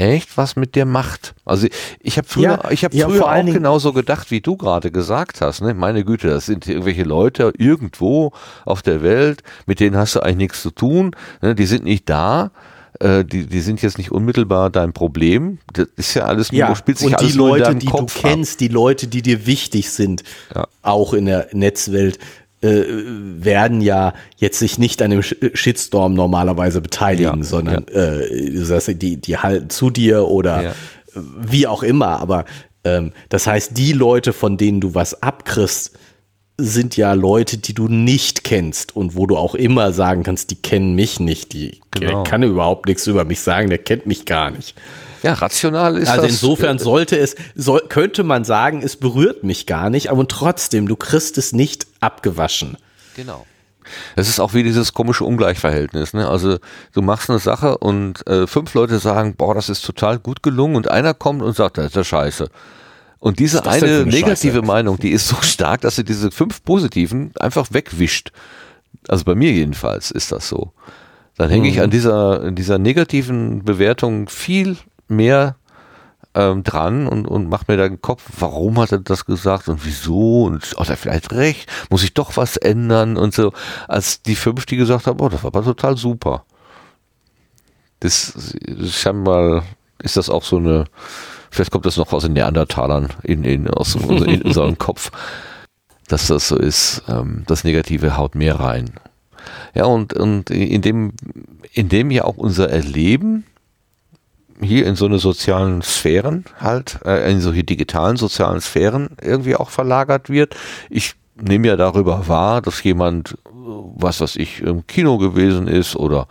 echt was mit dir macht. Also ich habe früher, ja, ich habe ja, früher auch genauso gedacht, wie du gerade gesagt hast. Ne? Meine Güte, das sind irgendwelche Leute irgendwo auf der Welt, mit denen hast du eigentlich nichts zu tun. Ne? Die sind nicht da. Äh, die, die sind jetzt nicht unmittelbar dein Problem. Das ist ja alles ja, nur, spielt sich und alles die Leute, die Kopf du kennst, ab. die Leute, die dir wichtig sind, ja. auch in der Netzwelt, äh, werden ja jetzt sich nicht an dem Shitstorm normalerweise beteiligen, ja, sondern ja. Äh, das heißt, die, die halten zu dir oder ja. wie auch immer. Aber ähm, das heißt, die Leute, von denen du was abkriegst, sind ja Leute, die du nicht kennst und wo du auch immer sagen kannst, die kennen mich nicht, die genau. kann überhaupt nichts über mich sagen, der kennt mich gar nicht. Ja, rational ist also das. Also insofern sollte es, soll, könnte man sagen, es berührt mich gar nicht, aber trotzdem, du kriegst es nicht abgewaschen. Genau. Es ist auch wie dieses komische Ungleichverhältnis. Ne? Also du machst eine Sache und äh, fünf Leute sagen, boah, das ist total gut gelungen und einer kommt und sagt, das ist ja scheiße. Und diese eine, eine negative Scheiße? Meinung, die ist so stark, dass sie diese fünf positiven einfach wegwischt. Also bei mir jedenfalls ist das so. Dann hänge ich mhm. an dieser, dieser negativen Bewertung viel mehr ähm, dran und, und macht mir da den Kopf, warum hat er das gesagt und wieso und hat er vielleicht recht, muss ich doch was ändern und so, als die fünf, die gesagt haben, oh, das war aber total super. Das, scheinbar ist das auch so eine, vielleicht kommt das noch aus den Neandertalern in, in, aus, in unserem Kopf, dass das so ist, ähm, das Negative haut mehr rein. Ja, und, und in dem, in dem ja auch unser Erleben hier in so eine sozialen Sphären halt, äh, in solche digitalen sozialen Sphären irgendwie auch verlagert wird. Ich nehme ja darüber wahr, dass jemand, was weiß ich, im Kino gewesen ist oder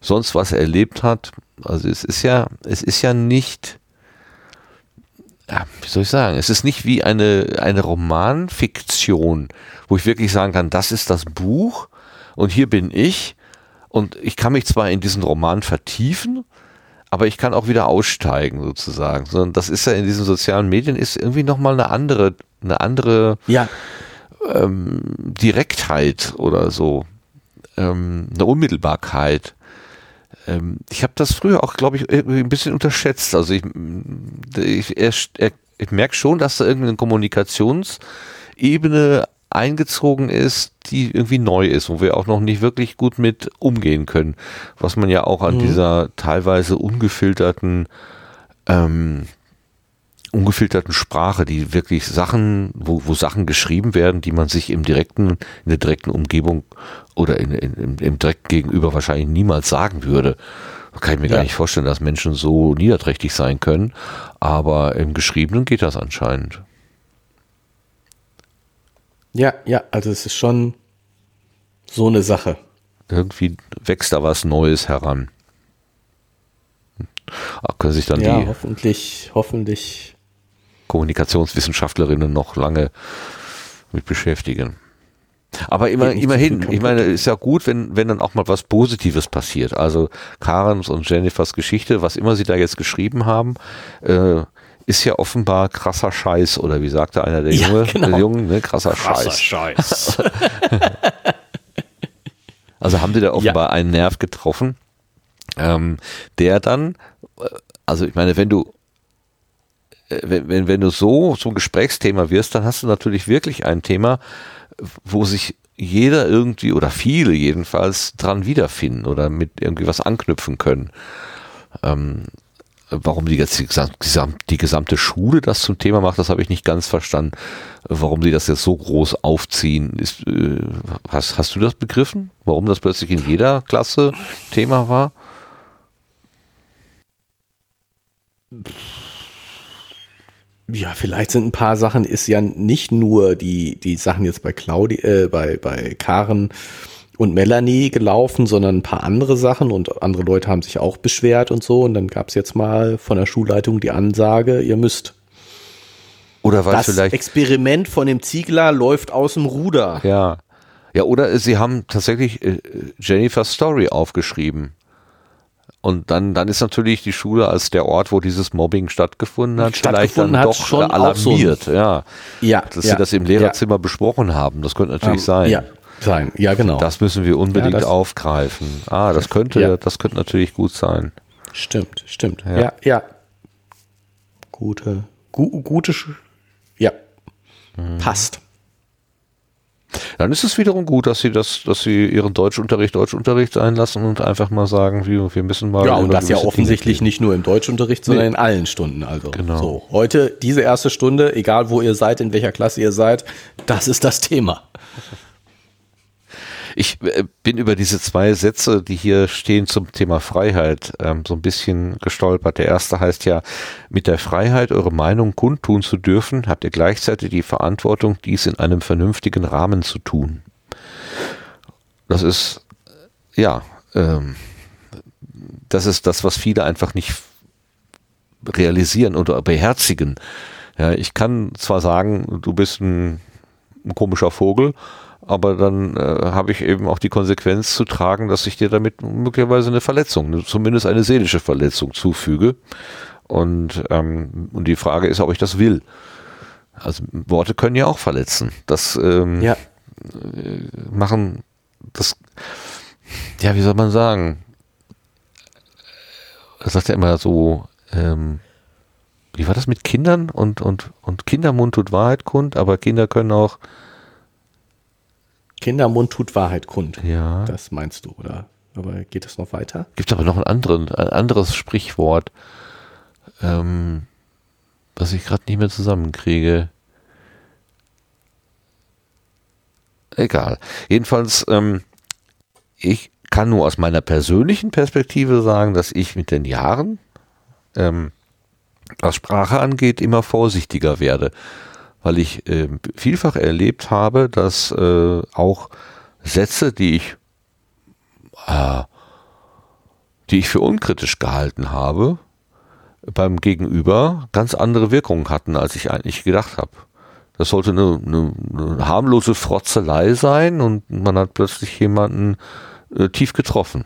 sonst was erlebt hat. Also es ist ja, es ist ja nicht, ja, wie soll ich sagen, es ist nicht wie eine, eine Romanfiktion, wo ich wirklich sagen kann, das ist das Buch und hier bin ich und ich kann mich zwar in diesen Roman vertiefen, aber ich kann auch wieder aussteigen sozusagen. Sondern das ist ja in diesen sozialen Medien ist irgendwie nochmal eine andere, eine andere ja. ähm, Direktheit oder so, ähm, eine Unmittelbarkeit. Ähm, ich habe das früher auch, glaube ich, ein bisschen unterschätzt. Also ich, ich, ich, ich merke schon, dass da irgendeine Kommunikationsebene eingezogen ist, die irgendwie neu ist, wo wir auch noch nicht wirklich gut mit umgehen können. Was man ja auch an mhm. dieser teilweise ungefilterten ähm, ungefilterten Sprache, die wirklich Sachen, wo, wo Sachen geschrieben werden, die man sich im direkten, in der direkten Umgebung oder in, in, im, im direkten Gegenüber wahrscheinlich niemals sagen würde. Da kann ich mir ja. gar nicht vorstellen, dass Menschen so niederträchtig sein können. Aber im Geschriebenen geht das anscheinend. Ja, ja, also es ist schon so eine Sache. Irgendwie wächst da was Neues heran. Ach, können sich dann ja, die hoffentlich, hoffentlich Kommunikationswissenschaftlerinnen noch lange mit beschäftigen. Aber immer, immerhin, ich meine, ist ja gut, wenn, wenn dann auch mal was Positives passiert. Also Karens und Jennifers Geschichte, was immer sie da jetzt geschrieben haben, äh, ist ja offenbar krasser Scheiß, oder wie sagte einer der Junge, ja, genau. der Jungen, ne? krasser, krasser Scheiß. Scheiß. also haben sie da offenbar ja. einen Nerv getroffen, ähm, der dann, äh, also ich meine, wenn du äh, wenn, wenn, wenn du so so ein Gesprächsthema wirst, dann hast du natürlich wirklich ein Thema, wo sich jeder irgendwie oder viele jedenfalls dran wiederfinden oder mit irgendwie was anknüpfen können. Ähm, warum die, jetzt die, die gesamte Schule das zum Thema macht, das habe ich nicht ganz verstanden. Warum sie das jetzt so groß aufziehen, ist, äh, hast, hast du das begriffen? Warum das plötzlich in jeder Klasse Thema war? Ja, vielleicht sind ein paar Sachen, ist ja nicht nur die, die Sachen jetzt bei Claudi, äh, bei, bei Karen und Melanie gelaufen, sondern ein paar andere Sachen und andere Leute haben sich auch beschwert und so. Und dann gab es jetzt mal von der Schulleitung die Ansage, ihr müsst. Oder was das vielleicht. Experiment von dem Ziegler läuft aus dem Ruder. Ja. Ja, oder sie haben tatsächlich äh, Jennifer's Story aufgeschrieben. Und dann, dann ist natürlich die Schule als der Ort, wo dieses Mobbing stattgefunden hat, vielleicht dann doch schon alarmiert. So ja. ja, dass ja, sie das im Lehrerzimmer ja. besprochen haben. Das könnte natürlich um, sein. Ja, sein. Ja, genau. Das müssen wir unbedingt ja, aufgreifen. Ah, das könnte, ja. das könnte natürlich gut sein. Stimmt, stimmt. Ja, ja. ja. Gute, gu, gute, ja. Mhm. Passt. Dann ist es wiederum gut, dass sie das, dass sie ihren Deutschunterricht Deutschunterricht sein lassen und einfach mal sagen, wir, wir müssen mal. Ja, und das ja offensichtlich nicht nur im Deutschunterricht, sondern nee. in allen Stunden. Also genau. so. Heute, diese erste Stunde, egal wo ihr seid, in welcher Klasse ihr seid, das ist das Thema. Ich äh, bin über diese zwei Sätze, die hier stehen zum Thema Freiheit, ähm, so ein bisschen gestolpert. Der erste heißt ja, mit der Freiheit, eure Meinung kundtun zu dürfen, habt ihr gleichzeitig die Verantwortung, dies in einem vernünftigen Rahmen zu tun. Das ist, ja, ähm, das ist das, was viele einfach nicht realisieren oder beherzigen. Ja, ich kann zwar sagen, du bist ein, ein komischer Vogel, aber dann äh, habe ich eben auch die Konsequenz zu tragen, dass ich dir damit möglicherweise eine Verletzung, zumindest eine seelische Verletzung zufüge. Und, ähm, und die Frage ist, ob ich das will. Also Worte können ja auch verletzen. Das ähm, ja. Äh, machen das, ja, wie soll man sagen? Das sagt ja immer so, ähm, wie war das mit Kindern? Und, und, und Kindermund tut Wahrheit kund, aber Kinder können auch Kindermund tut Wahrheit kund. Ja. Das meinst du, oder? Aber geht es noch weiter? Gibt aber noch einen anderen, ein anderes Sprichwort, ähm, was ich gerade nicht mehr zusammenkriege. Egal. Jedenfalls, ähm, ich kann nur aus meiner persönlichen Perspektive sagen, dass ich mit den Jahren, ähm, was Sprache angeht, immer vorsichtiger werde weil ich äh, vielfach erlebt habe, dass äh, auch Sätze, die ich, äh, die ich für unkritisch gehalten habe, beim Gegenüber ganz andere Wirkungen hatten, als ich eigentlich gedacht habe. Das sollte eine, eine, eine harmlose Frotzelei sein und man hat plötzlich jemanden äh, tief getroffen.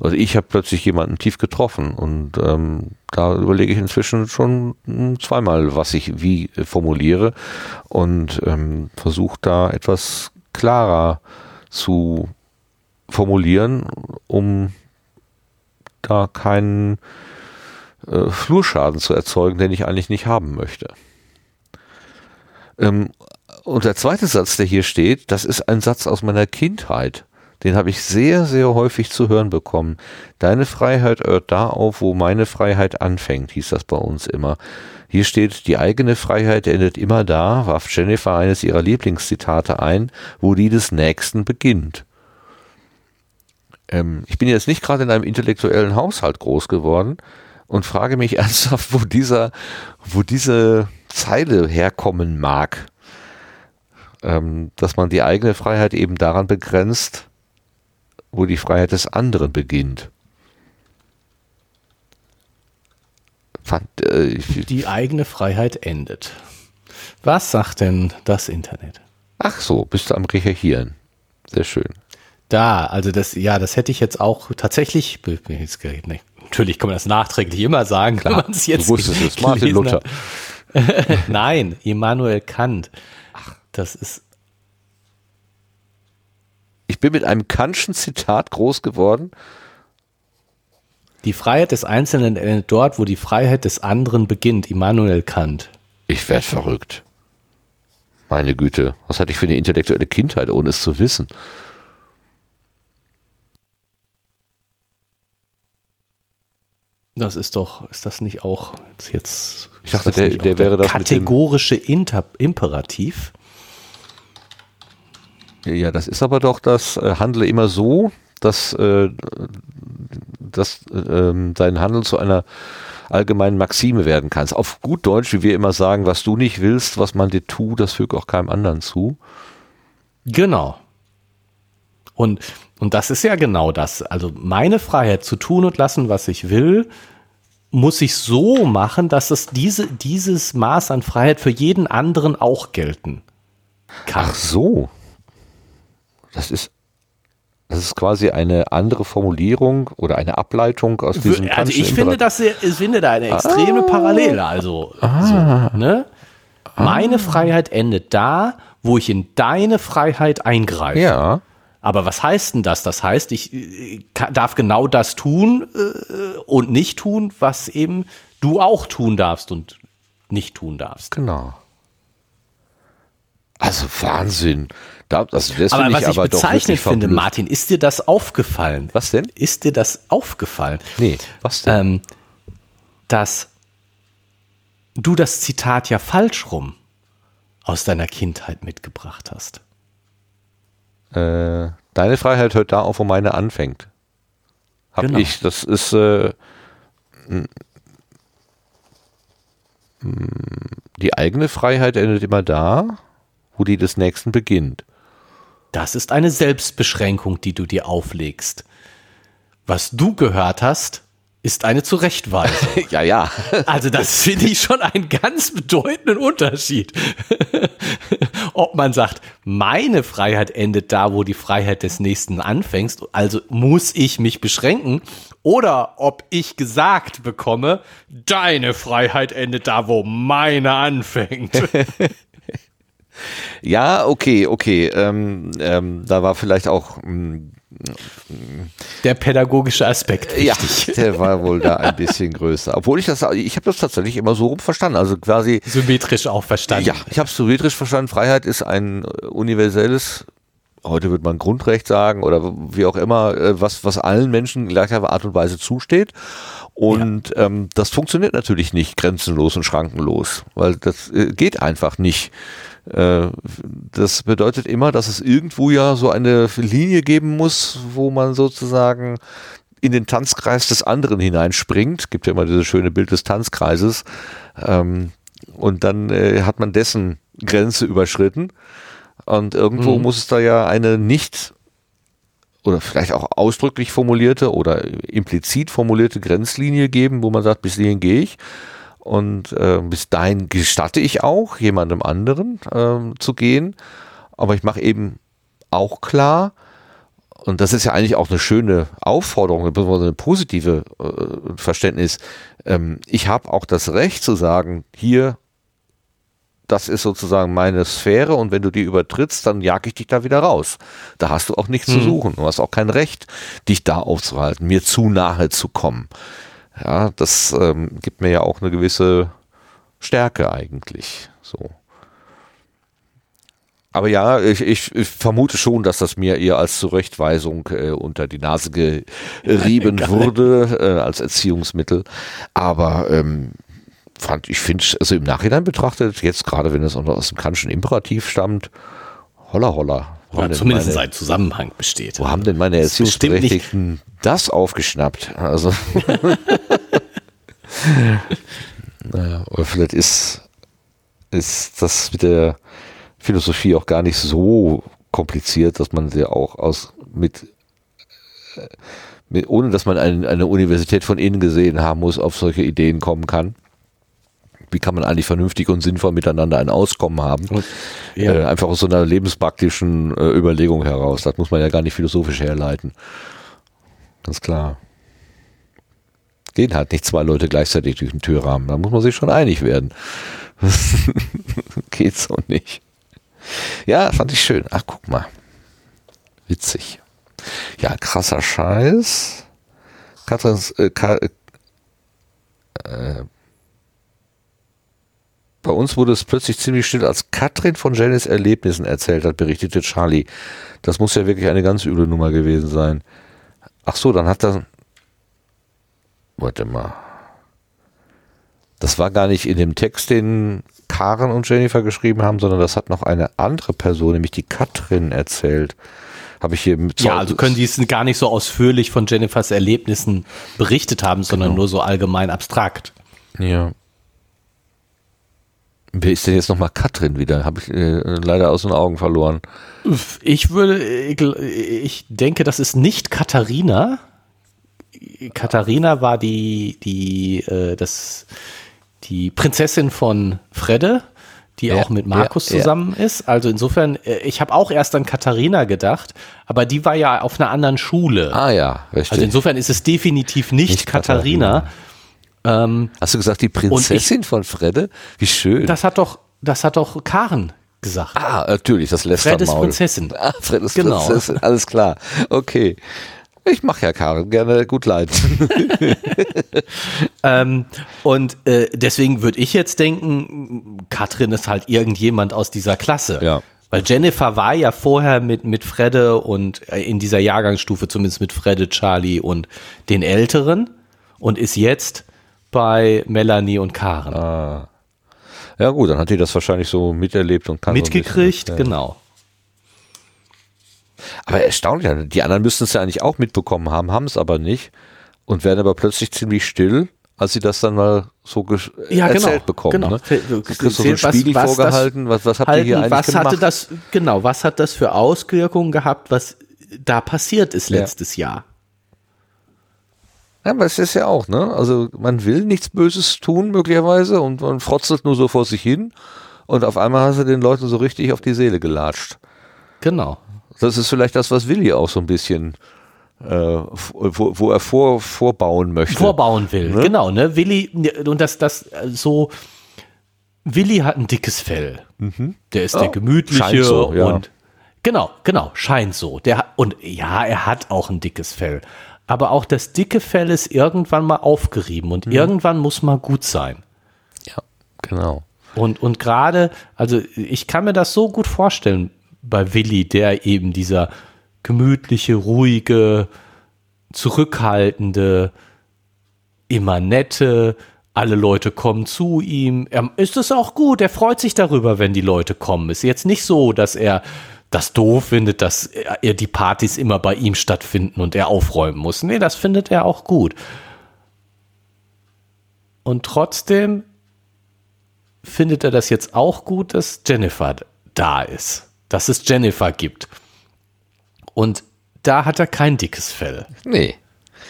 Also ich habe plötzlich jemanden tief getroffen und ähm, da überlege ich inzwischen schon zweimal, was ich wie formuliere und ähm, versuche da etwas klarer zu formulieren, um da keinen äh, Flurschaden zu erzeugen, den ich eigentlich nicht haben möchte. Ähm, und der zweite Satz, der hier steht, das ist ein Satz aus meiner Kindheit. Den habe ich sehr, sehr häufig zu hören bekommen. Deine Freiheit hört da auf, wo meine Freiheit anfängt, hieß das bei uns immer. Hier steht, die eigene Freiheit endet immer da, warf Jennifer eines ihrer Lieblingszitate ein, wo die des Nächsten beginnt. Ähm, ich bin jetzt nicht gerade in einem intellektuellen Haushalt groß geworden und frage mich ernsthaft, wo dieser, wo diese Zeile herkommen mag. Ähm, dass man die eigene Freiheit eben daran begrenzt, wo die Freiheit des anderen beginnt. Äh, die eigene Freiheit endet. Was sagt denn das Internet? Ach so, bist du am Recherchieren. Sehr schön. Da, also das, ja, das hätte ich jetzt auch tatsächlich, natürlich kann man das nachträglich immer sagen, Klar, wenn man es jetzt du wusstest es, Martin Luther. Nein, Immanuel Kant. Ach, das ist. Ich bin mit einem Kantschen Zitat groß geworden. Die Freiheit des Einzelnen endet dort, wo die Freiheit des anderen beginnt. Immanuel Kant. Ich werde verrückt. Meine Güte, was hatte ich für eine intellektuelle Kindheit, ohne es zu wissen? Das ist doch, ist das nicht auch jetzt. Ich dachte, der, der wäre das. Kategorische Inter Imperativ. Ja, das ist aber doch das äh, Handle immer so, dass, äh, dass äh, dein Handeln zu einer allgemeinen Maxime werden kann. Auf gut Deutsch, wie wir immer sagen, was du nicht willst, was man dir tut, das fügt auch keinem anderen zu. Genau. Und, und das ist ja genau das. Also meine Freiheit zu tun und lassen, was ich will, muss ich so machen, dass es diese, dieses Maß an Freiheit für jeden anderen auch gelten kann. Ach so. Das ist, das ist quasi eine andere Formulierung oder eine Ableitung aus diesem Also ich finde das ich finde da eine extreme ah, Parallele. Also ah, so, ne? Meine ah. Freiheit endet da, wo ich in deine Freiheit eingreife. Ja. Aber was heißt denn das? Das heißt, ich äh, darf genau das tun äh, und nicht tun, was eben du auch tun darfst und nicht tun darfst. Genau. Also Wahnsinn. Da, das, das aber was ich, aber bezeichnet finde, Martin, ist dir das aufgefallen? Was denn? Ist dir das aufgefallen? Nee, was denn? Ähm, dass du das Zitat ja falsch rum aus deiner Kindheit mitgebracht hast. Äh, deine Freiheit hört da auf, wo meine anfängt. Hab genau. ich. Das ist äh, die eigene Freiheit endet immer da, wo die des Nächsten beginnt. Das ist eine Selbstbeschränkung, die du dir auflegst. Was du gehört hast, ist eine Zurechtweisung. ja, ja. also das finde ich schon einen ganz bedeutenden Unterschied. Ob man sagt, meine Freiheit endet da, wo die Freiheit des Nächsten anfängt, also muss ich mich beschränken, oder ob ich gesagt bekomme, deine Freiheit endet da, wo meine anfängt. Ja, okay, okay. Ähm, ähm, da war vielleicht auch hm, der pädagogische Aspekt. Wichtig. Ja, der war wohl da ein bisschen größer. Obwohl ich das, ich habe das tatsächlich immer so rum verstanden. Also quasi. Symmetrisch auch verstanden. Ja, ich habe es symmetrisch verstanden. Freiheit ist ein universelles, heute würde man Grundrecht sagen oder wie auch immer, äh, was, was allen Menschen in gleicher Art und Weise zusteht. Und ja. ähm, das funktioniert natürlich nicht grenzenlos und schrankenlos, weil das äh, geht einfach nicht. Äh, das bedeutet immer, dass es irgendwo ja so eine Linie geben muss, wo man sozusagen in den Tanzkreis des anderen hineinspringt. Gibt ja immer dieses schöne Bild des Tanzkreises. Ähm, und dann äh, hat man dessen Grenze überschritten. Und irgendwo mhm. muss es da ja eine nicht oder vielleicht auch ausdrücklich formulierte oder implizit formulierte Grenzlinie geben, wo man sagt, bis hierhin gehe ich. Und äh, bis dahin gestatte ich auch, jemandem anderen äh, zu gehen. Aber ich mache eben auch klar, und das ist ja eigentlich auch eine schöne Aufforderung, eine positive äh, Verständnis. Ähm, ich habe auch das Recht zu sagen, hier, das ist sozusagen meine Sphäre und wenn du die übertrittst, dann jag ich dich da wieder raus. Da hast du auch nichts hm. zu suchen. Du hast auch kein Recht, dich da aufzuhalten, mir zu nahe zu kommen. Ja, das ähm, gibt mir ja auch eine gewisse Stärke eigentlich. So. Aber ja, ich, ich, ich, vermute schon, dass das mir eher als Zurechtweisung äh, unter die Nase gerieben wurde, äh, als Erziehungsmittel. Aber ähm, fand ich finde also im Nachhinein betrachtet, jetzt gerade wenn es aus dem kantischen Imperativ stammt, holla holla. Oder zumindest meine, ein Zusammenhang besteht. Wo haben denn meine Erziehungsberechtigten das aufgeschnappt? Also naja, oder vielleicht ist, ist das mit der Philosophie auch gar nicht so kompliziert, dass man sie auch aus mit, mit ohne dass man ein, eine Universität von innen gesehen haben muss, auf solche Ideen kommen kann. Wie kann man eigentlich vernünftig und sinnvoll miteinander ein Auskommen haben? Ja. Äh, einfach aus so einer lebenspraktischen äh, Überlegung heraus. Das muss man ja gar nicht philosophisch herleiten. Ganz klar. Gehen halt nicht zwei Leute gleichzeitig durch den Türrahmen. Da muss man sich schon einig werden. Geht so nicht. Ja, fand ich schön. Ach, guck mal. Witzig. Ja, krasser Scheiß. Katrins, äh, Ka äh, bei uns wurde es plötzlich ziemlich still, als Katrin von Jennys Erlebnissen erzählt hat, berichtete Charlie. Das muss ja wirklich eine ganz üble Nummer gewesen sein. Ach so, dann hat er. Warte mal. Das war gar nicht in dem Text, den Karen und Jennifer geschrieben haben, sondern das hat noch eine andere Person, nämlich die Katrin, erzählt. Habe ich hier mit Ja, also können die es gar nicht so ausführlich von Jennifers Erlebnissen berichtet haben, sondern genau. nur so allgemein abstrakt. Ja. Wer ist denn jetzt nochmal Katrin wieder? Habe ich äh, leider aus den Augen verloren. Ich würde, ich, ich denke, das ist nicht Katharina. Katharina war die, die, äh, das, die Prinzessin von Fredde, die ja, auch mit Markus ja, zusammen ja. ist. Also insofern, äh, ich habe auch erst an Katharina gedacht, aber die war ja auf einer anderen Schule. Ah ja, richtig. Also insofern ist es definitiv nicht, nicht Katharina. Katharina. Ähm, Hast du gesagt, die Prinzessin ich, von Fredde? Wie schön. Das hat doch, das hat doch Karen gesagt. Ah, natürlich, das lässt Freddes Prinzessin. Ah, Freddes genau. Prinzessin, alles klar. Okay. Ich mache ja Karen gerne gut leid. ähm, und äh, deswegen würde ich jetzt denken, Katrin ist halt irgendjemand aus dieser Klasse. Ja. Weil Jennifer war ja vorher mit, mit Fredde und äh, in dieser Jahrgangsstufe zumindest mit Fredde, Charlie und den Älteren und ist jetzt bei Melanie und Karen. Ah. Ja gut, dann hat die das wahrscheinlich so miterlebt und kann mitgekriegt, so bisschen, ja. genau. Aber erstaunlich, die anderen müssten es ja eigentlich auch mitbekommen haben, haben es aber nicht und werden aber plötzlich ziemlich still, als sie das dann mal so ja, genau, erzählt bekommen. Genau. Ne? Du kriegst so einen Spiegel was, was vorgehalten, was, was habt halten, ihr hier eigentlich was gemacht? Hatte das, genau, was hat das für Auswirkungen gehabt, was da passiert ist letztes ja. Jahr? Ja, aber es ist ja auch, ne? Also man will nichts Böses tun möglicherweise und man frotzelt nur so vor sich hin und auf einmal hast du den Leuten so richtig auf die Seele gelatscht. Genau. Das ist vielleicht das, was Willi auch so ein bisschen äh, wo, wo er vor, vorbauen möchte. Vorbauen will, ne? genau, ne? Willi, und das, das so, Willi hat ein dickes Fell. Mhm. Der ist oh, der gemütliche so, ja. und genau, genau, scheint so. Der und ja, er hat auch ein dickes Fell. Aber auch das dicke Fell ist irgendwann mal aufgerieben und mhm. irgendwann muss mal gut sein. Ja, genau. Und, und gerade, also ich kann mir das so gut vorstellen, bei Willi, der eben dieser gemütliche, ruhige, zurückhaltende, immer nette, alle Leute kommen zu ihm. Er, ist es auch gut, er freut sich darüber, wenn die Leute kommen. Ist jetzt nicht so, dass er das doof findet, dass er die Partys immer bei ihm stattfinden und er aufräumen muss. Nee, das findet er auch gut. Und trotzdem findet er das jetzt auch gut, dass Jennifer da ist dass es Jennifer gibt. Und da hat er kein dickes Fell. Nee.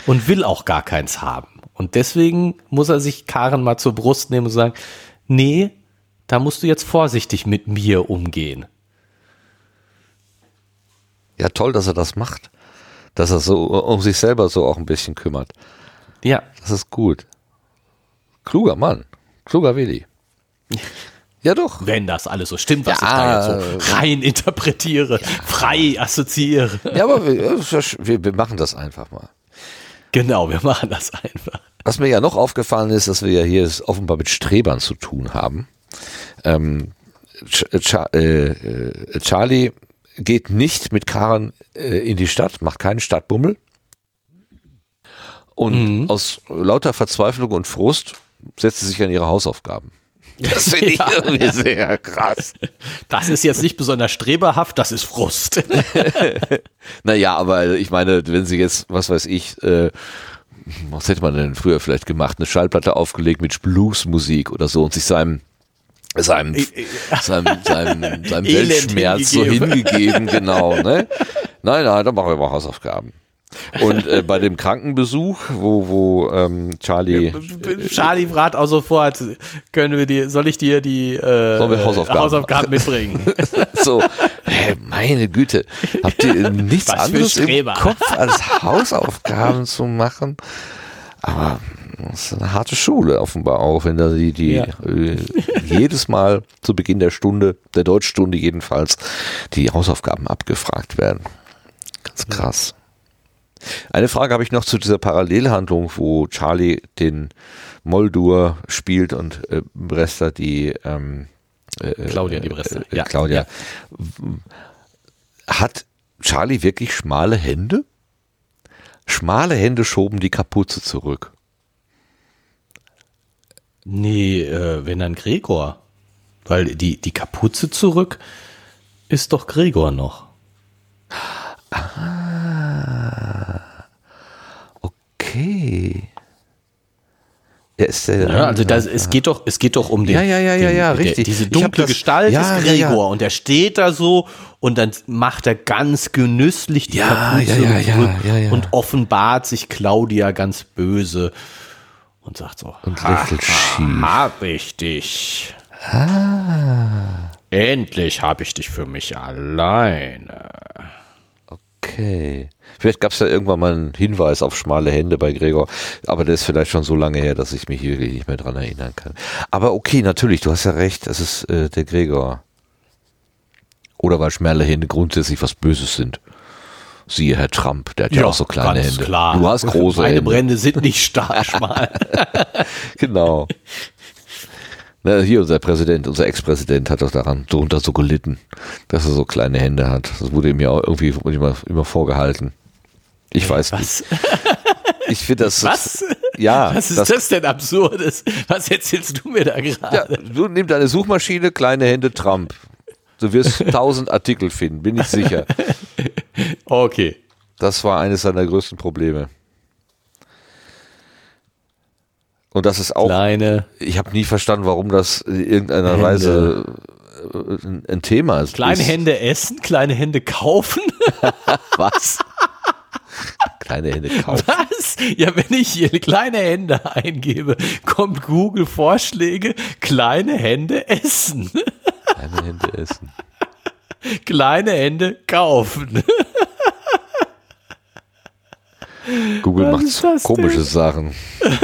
Und will auch gar keins haben. Und deswegen muss er sich Karen mal zur Brust nehmen und sagen, nee, da musst du jetzt vorsichtig mit mir umgehen. Ja, toll, dass er das macht. Dass er so um sich selber so auch ein bisschen kümmert. Ja. Das ist gut. Kluger Mann. Kluger Willi. Ja, doch. Wenn das alles so stimmt, was ja, ich da jetzt so rein interpretiere, ja. frei assoziiere. Ja, aber wir, wir, machen das einfach mal. Genau, wir machen das einfach. Was mir ja noch aufgefallen ist, dass wir ja hier offenbar mit Strebern zu tun haben. Ähm, Char äh, äh, Charlie geht nicht mit Karen äh, in die Stadt, macht keinen Stadtbummel. Und mhm. aus lauter Verzweiflung und Frust setzt sie sich an ihre Hausaufgaben. Das finde ich ja. irgendwie sehr krass. Das ist jetzt nicht besonders streberhaft, das ist Frust. naja, aber ich meine, wenn sie jetzt, was weiß ich, äh, was hätte man denn früher vielleicht gemacht, eine Schallplatte aufgelegt mit Bluesmusik oder so und sich seinem seinem, seinem, seinem, seinem Weltschmerz so hingegeben, genau. Ne? Nein, nein, dann machen wir mal Hausaufgaben. Und äh, bei dem Krankenbesuch, wo, wo ähm, Charlie. Charlie fragt auch sofort, können wir dir, soll ich dir die äh, Hausaufgaben? Hausaufgaben mitbringen? so, hey, meine Güte, habt ihr nichts Was anderes im Kopf als Hausaufgaben zu machen? Aber das ist eine harte Schule offenbar auch, wenn da die, die ja. äh, jedes Mal zu Beginn der Stunde, der Deutschstunde jedenfalls, die Hausaufgaben abgefragt werden. Ganz krass. Eine Frage habe ich noch zu dieser Parallelhandlung, wo Charlie den Moldur spielt und äh, Brester die ähm, äh, Claudia die Brester. Äh, ja. Claudia. Ja. Hat Charlie wirklich schmale Hände? Schmale Hände schoben die Kapuze zurück. Nee, äh, wenn dann Gregor. Weil die, die Kapuze zurück ist doch Gregor noch. Ah. Okay. Ja, ist der, ja, also das, es geht doch, es geht doch um den. Ja, ja, ja, ja, ja, richtig. Der, diese dunkle das, Gestalt ja, ist Gregor ja, und er steht da so und dann macht er ganz genüsslich die ja, Kapuze ja, ja, ja, ja, und offenbart sich Claudia ganz böse und sagt so, und lächelt schief. hab ich dich. Ah. Endlich habe ich dich für mich alleine. Okay. Vielleicht gab es ja irgendwann mal einen Hinweis auf schmale Hände bei Gregor, aber der ist vielleicht schon so lange her, dass ich mich hier nicht mehr dran erinnern kann. Aber okay, natürlich, du hast ja recht, es ist äh, der Gregor. Oder weil schmale Hände grundsätzlich was Böses sind. Siehe Herr Trump, der hat ja, ja auch so kleine Hände. Klar. Du hast große Meine Hände. Brände sind nicht stark schmal. genau. Na, hier unser Präsident, unser Ex-Präsident hat doch daran darunter so gelitten, dass er so kleine Hände hat. Das wurde ihm ja auch irgendwie immer, immer vorgehalten. Ich weiß Was? nicht. Ich finde das. Was? Ja. Was ist das, das, denn Absurdes? Was erzählst du mir da gerade? Ja, du nimm deine Suchmaschine, kleine Hände, Trump. Du wirst tausend Artikel finden, bin ich sicher. Okay. Das war eines seiner größten Probleme. Und das ist auch. Kleine. Ich habe nie verstanden, warum das in irgendeiner Hände. Weise äh, ein Thema ist. Kleine Hände essen, kleine Hände kaufen. Was? kleine Hände kaufen. Was? Ja, wenn ich hier kleine Hände eingebe, kommt Google Vorschläge, kleine Hände essen. Kleine Hände essen. Kleine Hände kaufen. Google Was macht komische denn? Sachen.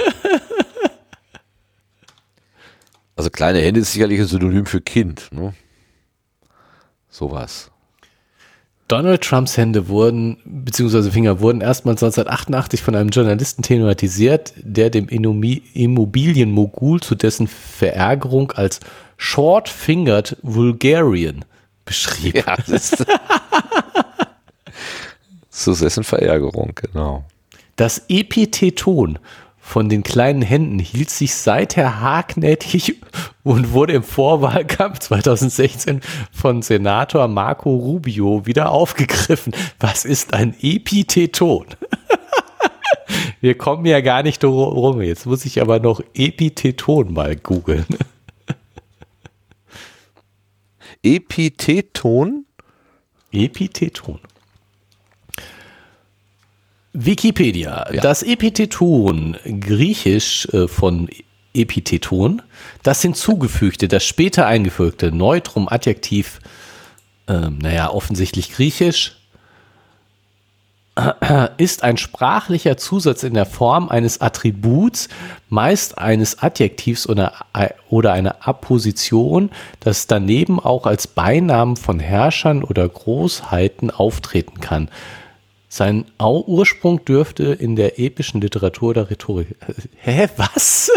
Also kleine Hände ist sicherlich ein Synonym für Kind, ne? Sowas. Donald Trumps Hände wurden, beziehungsweise Finger wurden erstmals 1988 von einem Journalisten thematisiert, der dem Immobilienmogul zu dessen Verärgerung als Short-Fingered Vulgarian beschrieb. Ja, das ist zu dessen Verärgerung, genau. Das Epitheton von den kleinen Händen hielt sich seither hartnäckig und wurde im Vorwahlkampf 2016 von Senator Marco Rubio wieder aufgegriffen. Was ist ein Epitheton? Wir kommen ja gar nicht drum. Jetzt muss ich aber noch Epitheton mal googeln. Epitheton? Epitheton. Wikipedia. Ja. Das Epitheton, griechisch äh, von Epitheton, das hinzugefügte, das später eingefügte Neutrum, Adjektiv, äh, naja, offensichtlich griechisch, ist ein sprachlicher Zusatz in der Form eines Attributs, meist eines Adjektivs oder, oder einer Apposition, das daneben auch als Beinamen von Herrschern oder Großheiten auftreten kann. Sein Ursprung dürfte in der epischen Literatur oder Rhetorik. Hä, was?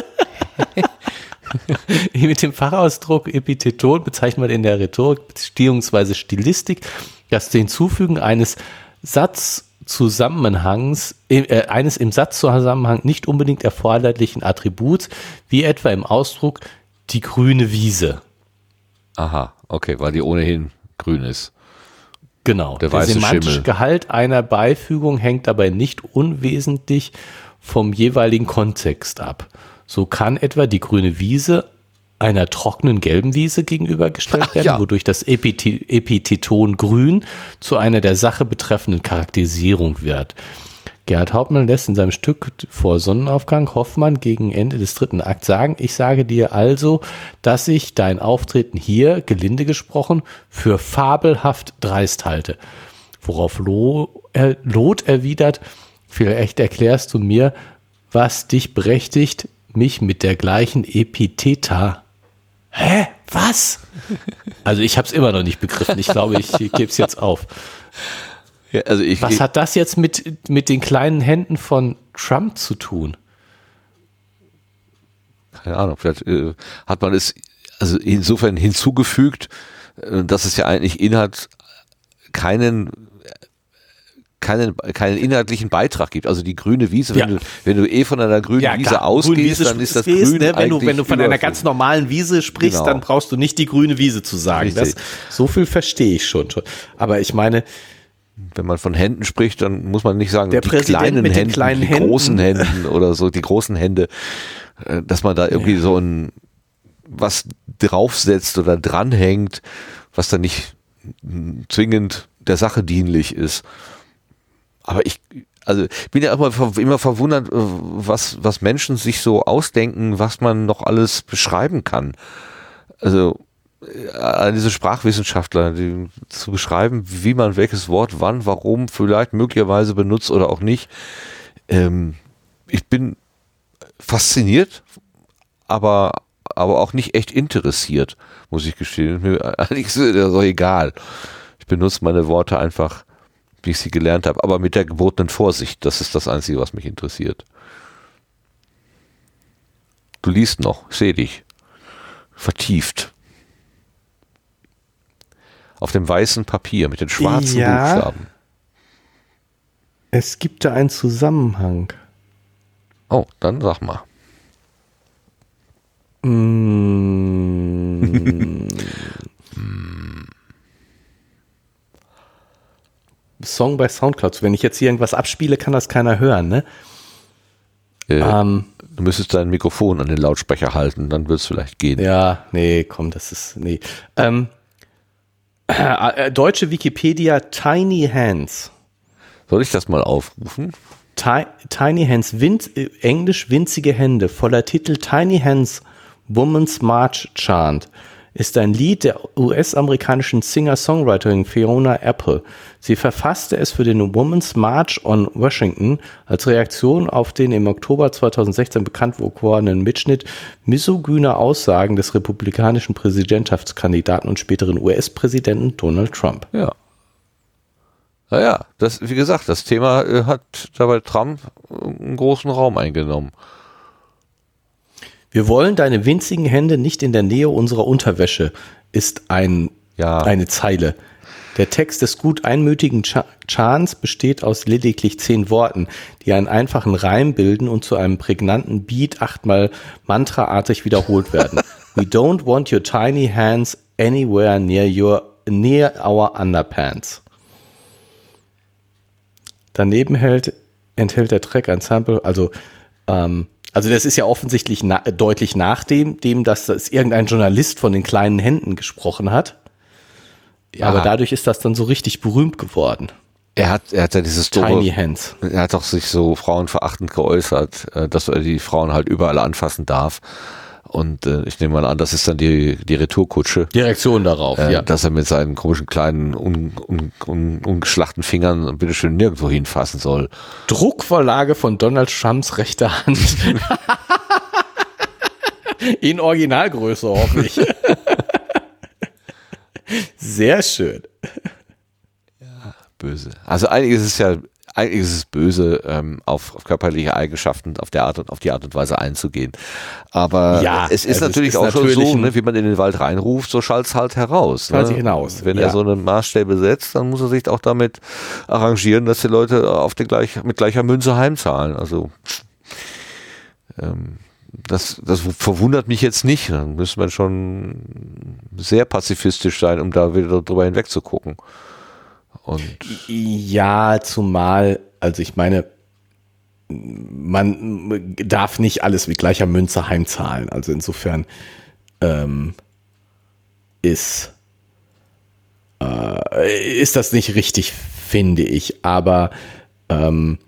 Mit dem Fachausdruck Epitheton bezeichnet man in der Rhetorik bzw. Stilistik das Hinzufügen eines Satz Zusammenhangs, äh, eines im Satzzusammenhang nicht unbedingt erforderlichen Attributs, wie etwa im Ausdruck die grüne Wiese. Aha, okay, weil die ohnehin grün ist. Genau. Der, der semantische Schimmel. Gehalt einer Beifügung hängt dabei nicht unwesentlich vom jeweiligen Kontext ab. So kann etwa die grüne Wiese einer trockenen gelben Wiese gegenübergestellt werden, ja. wodurch das Epitheton grün zu einer der Sache betreffenden Charakterisierung wird. Gerhard Hauptmann lässt in seinem Stück vor Sonnenaufgang Hoffmann gegen Ende des dritten Akts sagen, ich sage dir also, dass ich dein Auftreten hier, gelinde gesprochen, für fabelhaft dreist halte. Worauf Lot erwidert, vielleicht erklärst du mir, was dich berechtigt, mich mit der gleichen Epitheta Hä? Was? Also ich habe es immer noch nicht begriffen. Ich glaube, ich gebe es jetzt auf. Ja, also ich, Was hat das jetzt mit, mit den kleinen Händen von Trump zu tun? Keine Ahnung, vielleicht äh, hat man es also insofern hinzugefügt, äh, dass es ja eigentlich Inhalt keinen keinen, keinen inhaltlichen Beitrag gibt. Also die grüne Wiese, wenn, ja. du, wenn du eh von einer grünen ja, Wiese ausgehst, Wiese dann ist das grün ne? wenn, du, wenn du von einer ganz normalen Wiese sprichst, genau. dann brauchst du nicht die grüne Wiese zu sagen. Das, so viel verstehe ich schon. Aber ich meine, wenn man von Händen spricht, dann muss man nicht sagen, der die Präsident kleinen mit Händen, kleinen die Händen. großen Händen oder so, die großen Hände, äh, dass man da irgendwie ja. so ein was draufsetzt oder dranhängt, was dann nicht zwingend der Sache dienlich ist. Aber ich, also bin ja immer, immer verwundert, äh, was, was Menschen sich so ausdenken, was man noch alles beschreiben kann. Also äh, diese Sprachwissenschaftler, die, zu beschreiben, wie man welches Wort wann, warum, vielleicht möglicherweise benutzt oder auch nicht. Ähm, ich bin fasziniert, aber, aber auch nicht echt interessiert, muss ich gestehen. Mir eigentlich ist das auch egal. Ich benutze meine Worte einfach wie ich sie gelernt habe, aber mit der gebotenen Vorsicht. Das ist das Einzige, was mich interessiert. Du liest noch, sehe dich. Vertieft. Auf dem weißen Papier mit den schwarzen ja, Buchstaben. Es gibt da einen Zusammenhang. Oh, dann sag mal. Mm. Song bei Soundcloud. Wenn ich jetzt hier irgendwas abspiele, kann das keiner hören, ne? Äh, ähm, du müsstest dein Mikrofon an den Lautsprecher halten, dann wird es vielleicht gehen. Ja, nee, komm, das ist, nee. Ähm, äh, deutsche Wikipedia Tiny Hands. Soll ich das mal aufrufen? Tiny Hands, Winz, äh, Englisch winzige Hände, voller Titel Tiny Hands Woman's March Chant ist ein Lied der US-amerikanischen Singer-Songwriterin Fiona Apple. Sie verfasste es für den Women's March on Washington als Reaktion auf den im Oktober 2016 bekannt gewordenen Mitschnitt misogyner Aussagen des republikanischen Präsidentschaftskandidaten und späteren US-Präsidenten Donald Trump. Ja. Naja, das, wie gesagt, das Thema äh, hat dabei Trump einen großen Raum eingenommen. Wir wollen deine winzigen Hände nicht in der Nähe unserer Unterwäsche, ist ein, ja. eine Zeile. Der Text des gut einmütigen Ch Chans besteht aus lediglich zehn Worten, die einen einfachen Reim bilden und zu einem prägnanten Beat achtmal mantraartig wiederholt werden. We don't want your tiny hands anywhere near your near our underpants. Daneben hält, enthält der Track ein Sample, also ähm, also das ist ja offensichtlich na deutlich nach dem, dem dass das irgendein Journalist von den kleinen Händen gesprochen hat. Ja. Aber dadurch ist das dann so richtig berühmt geworden. Er hat, er hat ja dieses Tiny Hands. Er hat doch sich so frauenverachtend geäußert, äh, dass er die Frauen halt überall anfassen darf. Und äh, ich nehme mal an, das ist dann die, die Retourkutsche. Die Reaktion darauf, äh, ja. Dass er mit seinen komischen kleinen, un, un, un, ungeschlachten Fingern bitteschön nirgendwo hinfassen soll. Druckvorlage von Donald Trumps rechter Hand. In Originalgröße, hoffe ich. Sehr schön. Ja, böse. Also eigentlich ist es ja eigentlich ist es böse, ähm, auf, auf, körperliche Eigenschaften auf der Art und auf die Art und Weise einzugehen. Aber ja, es ist natürlich ist auch natürlich schon so, ne, wie man in den Wald reinruft, so schallt es halt heraus. Ne? hinaus. Wenn ja. er so eine Maßstäbe setzt, dann muss er sich auch damit arrangieren, dass die Leute auf den gleich, mit gleicher Münze heimzahlen. Also ähm, das, das verwundert mich jetzt nicht. Dann müsste man schon sehr pazifistisch sein, um da wieder drüber hinweg zu gucken. Und ja, zumal, also ich meine, man darf nicht alles mit gleicher Münze heimzahlen. Also insofern ähm, ist, äh, ist das nicht richtig, finde ich. Aber ähm,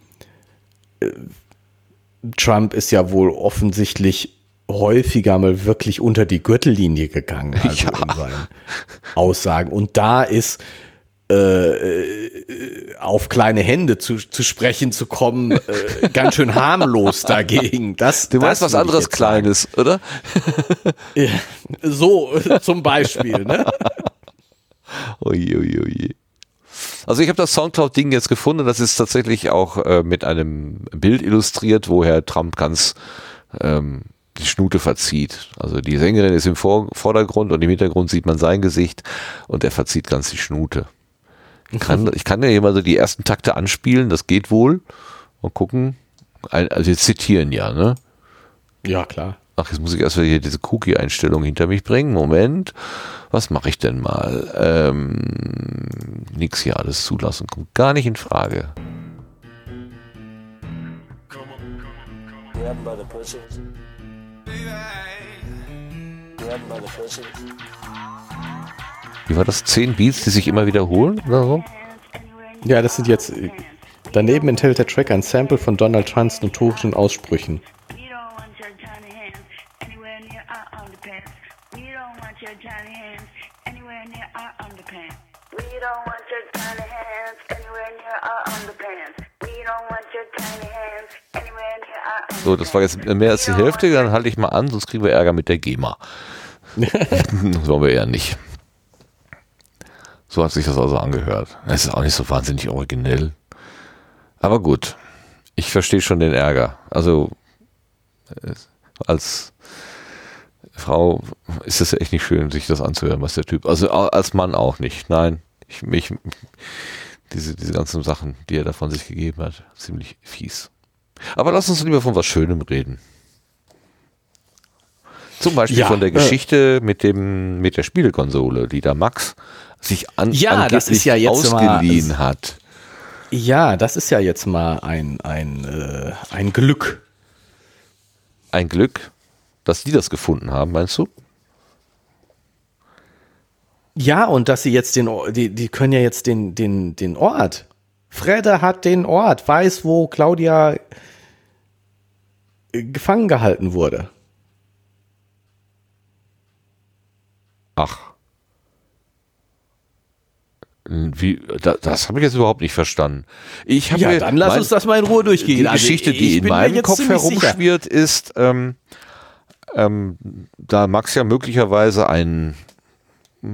Trump ist ja wohl offensichtlich häufiger mal wirklich unter die Gürtellinie gegangen, also ja. in seinen Aussagen. Und da ist äh, auf kleine Hände zu, zu sprechen zu kommen, äh, ganz schön harmlos dagegen. Das, du meinst was anderes Kleines, sagen. oder? so zum Beispiel, ne? Oje, oje, oje. Also ich habe das Soundcloud-Ding jetzt gefunden. Das ist tatsächlich auch äh, mit einem Bild illustriert, wo Herr Trump ganz ähm, die Schnute verzieht. Also die Sängerin ist im Vor Vordergrund und im Hintergrund sieht man sein Gesicht und er verzieht ganz die Schnute. Ich kann, ich kann ja hier mal so die ersten Takte anspielen, das geht wohl. Mal gucken. Also wir zitieren ja, ne? Ja, klar. Ach, jetzt muss ich erstmal hier diese Cookie-Einstellung hinter mich bringen. Moment. Was mache ich denn mal? Ähm, nix hier alles zulassen. Kommt gar nicht in Frage. Wie war das? Zehn Beats, die sich immer wiederholen oder so? Ja, das sind jetzt. Daneben enthält der Track ein Sample von Donald Trumps notorischen Aussprüchen. So, das war jetzt mehr als die Hälfte, dann halte ich mal an, sonst kriegen wir Ärger mit der GEMA. das wollen wir eher nicht. So hat sich das also angehört. Es ist auch nicht so wahnsinnig originell. Aber gut, ich verstehe schon den Ärger. Also als Frau ist es echt nicht schön, sich das anzuhören, was der Typ. Also als Mann auch nicht. Nein, ich mich diese diese ganzen Sachen, die er da von sich gegeben hat, ziemlich fies. Aber lass uns lieber von was Schönem reden. Zum Beispiel ja, von der äh. Geschichte äh, mit dem mit der Spielekonsole, die da Max sich an, ja, das ist ja jetzt ausgeliehen mal, hat. Ja, das ist ja jetzt mal ein, ein, äh, ein Glück. Ein Glück, dass die das gefunden haben, meinst du? Ja, und dass sie jetzt den, die, die können ja jetzt den, den, den Ort. Fredde hat den Ort, weiß, wo Claudia äh, gefangen gehalten wurde. Ach. Wie, das, das habe ich jetzt überhaupt nicht verstanden. Ich ja, dann lass mein, uns das mal in Ruhe durchgehen. Die also Geschichte, die in meinem Kopf herumschwirrt, sicher. ist, ähm, ähm, da Max ja möglicherweise ein,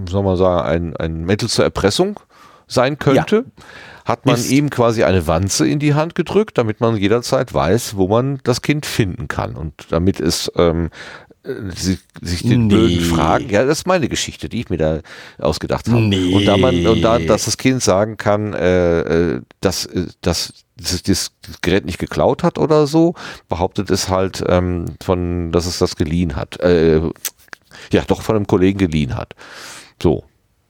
soll man sagen, ein, ein Mittel zur Erpressung sein könnte, ja. hat man ist. ihm quasi eine Wanze in die Hand gedrückt, damit man jederzeit weiß, wo man das Kind finden kann. Und damit es ähm, sich, sich den nee. blöden Fragen. Ja, das ist meine Geschichte, die ich mir da ausgedacht habe. Nee. Und da man und da, dass das Kind sagen kann, äh, äh dass, äh, dass das, das Gerät nicht geklaut hat oder so, behauptet es halt ähm, von, dass es das geliehen hat. Äh, ja, doch von einem Kollegen geliehen hat. So.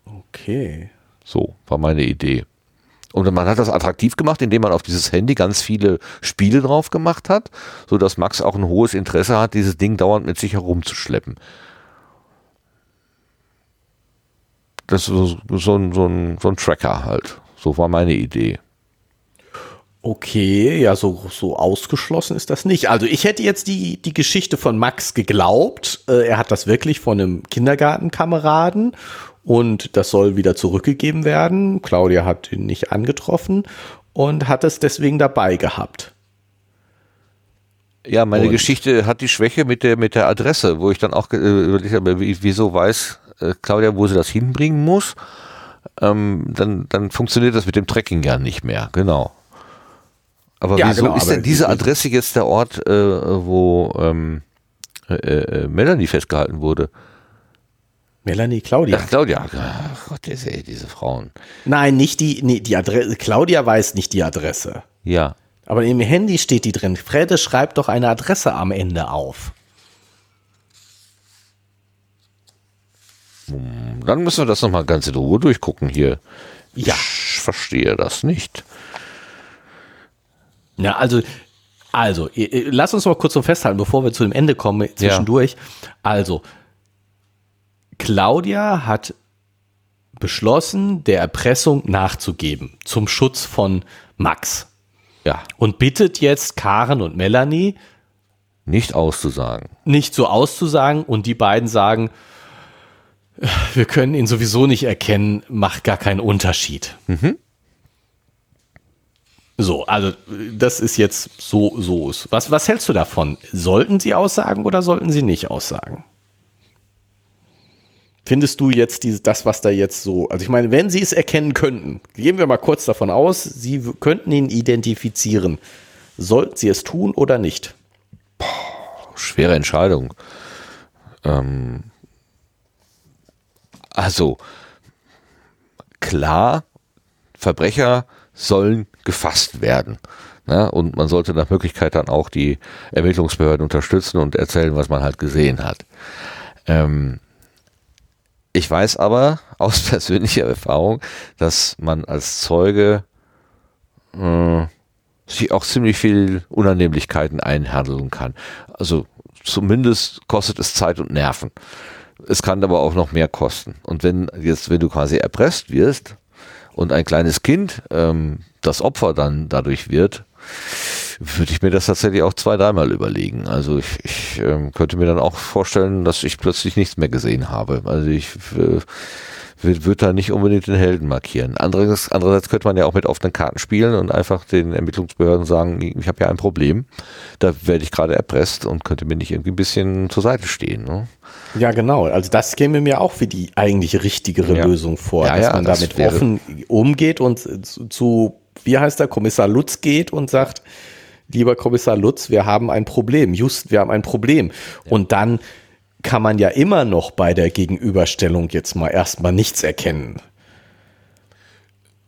Okay. So war meine Idee. Und man hat das attraktiv gemacht, indem man auf dieses Handy ganz viele Spiele drauf gemacht hat, so dass Max auch ein hohes Interesse hat, dieses Ding dauernd mit sich herumzuschleppen. Das ist so, so, ein, so, ein, so ein Tracker halt. So war meine Idee. Okay, ja, so, so ausgeschlossen ist das nicht. Also ich hätte jetzt die, die Geschichte von Max geglaubt. Äh, er hat das wirklich von einem Kindergartenkameraden und das soll wieder zurückgegeben werden. Claudia hat ihn nicht angetroffen und hat es deswegen dabei gehabt. Ja, meine und Geschichte hat die Schwäche mit der, mit der Adresse, wo ich dann auch äh, überlegt habe, wieso weiß äh, Claudia, wo sie das hinbringen muss. Ähm, dann, dann funktioniert das mit dem Tracking ja nicht mehr, genau. Aber ja, wieso genau, ist denn diese Adresse jetzt der Ort, äh, wo ähm, äh, äh, Melanie festgehalten wurde? Melanie, Claudia. Ach, Claudia. Ach Gott, diese, diese Frauen. Nein, nicht die, nee, die Adresse. Claudia weiß nicht die Adresse. Ja. Aber im Handy steht die drin. Frede schreibt doch eine Adresse am Ende auf. Hm, dann müssen wir das nochmal ganz in Ruhe durchgucken hier. Ja. Ich verstehe das nicht. Ja, also, also, lass uns mal kurz so festhalten, bevor wir zu dem Ende kommen, zwischendurch. Ja. Also, Claudia hat beschlossen, der Erpressung nachzugeben zum Schutz von Max. Ja. Und bittet jetzt Karen und Melanie nicht auszusagen. Nicht so auszusagen und die beiden sagen, wir können ihn sowieso nicht erkennen, macht gar keinen Unterschied. Mhm. So, also das ist jetzt so, so. Was, was hältst du davon? Sollten sie aussagen oder sollten sie nicht aussagen? Findest du jetzt dieses, das, was da jetzt so, also ich meine, wenn sie es erkennen könnten, gehen wir mal kurz davon aus, sie könnten ihn identifizieren. Sollten sie es tun oder nicht? Boah, schwere Entscheidung. Ähm, also, klar, Verbrecher sollen gefasst werden. Ne? Und man sollte nach Möglichkeit dann auch die Ermittlungsbehörden unterstützen und erzählen, was man halt gesehen hat. Ähm, ich weiß aber aus persönlicher Erfahrung, dass man als Zeuge äh, sich auch ziemlich viel Unannehmlichkeiten einhandeln kann. Also zumindest kostet es Zeit und Nerven. Es kann aber auch noch mehr kosten. Und wenn jetzt, wenn du quasi erpresst wirst und ein kleines Kind ähm, das Opfer dann dadurch wird, würde ich mir das tatsächlich auch zwei, dreimal überlegen. Also ich, ich ähm, könnte mir dann auch vorstellen, dass ich plötzlich nichts mehr gesehen habe. Also ich äh, würde da nicht unbedingt den Helden markieren. Andererseits, andererseits könnte man ja auch mit offenen Karten spielen und einfach den Ermittlungsbehörden sagen, ich habe ja ein Problem, da werde ich gerade erpresst und könnte mir nicht irgendwie ein bisschen zur Seite stehen. Ne? Ja, genau. Also das käme mir auch wie die eigentlich richtigere ja. Lösung vor, ja, dass ja, man das damit offen umgeht und zu, wie heißt der, Kommissar Lutz geht und sagt, lieber Kommissar Lutz, wir haben ein Problem. Just, wir haben ein Problem. Ja. Und dann kann man ja immer noch bei der Gegenüberstellung jetzt mal erstmal nichts erkennen,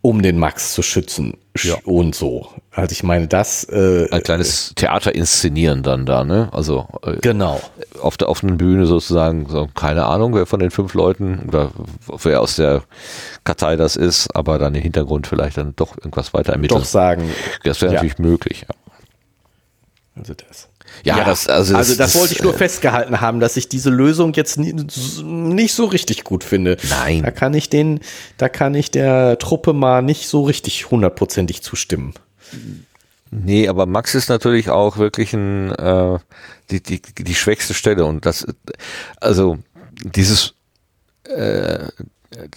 um den Max zu schützen ja. und so. Also ich meine, das äh, ein kleines Theater inszenieren dann da, ne? Also äh, genau auf der offenen Bühne sozusagen. So, keine Ahnung, wer von den fünf Leuten oder wer aus der Kartei das ist, aber dann im Hintergrund vielleicht dann doch irgendwas weiter ermitteln. Doch sagen. Das wäre ja. natürlich möglich. Ja. Also das. Ja, ja, das, also, also das, das wollte ich nur äh, festgehalten haben, dass ich diese Lösung jetzt nie, nicht so richtig gut finde. Nein. Da kann ich den, da kann ich der Truppe mal nicht so richtig hundertprozentig zustimmen. Nee, aber Max ist natürlich auch wirklich ein, äh, die, die, die schwächste Stelle und das, also dieses, äh,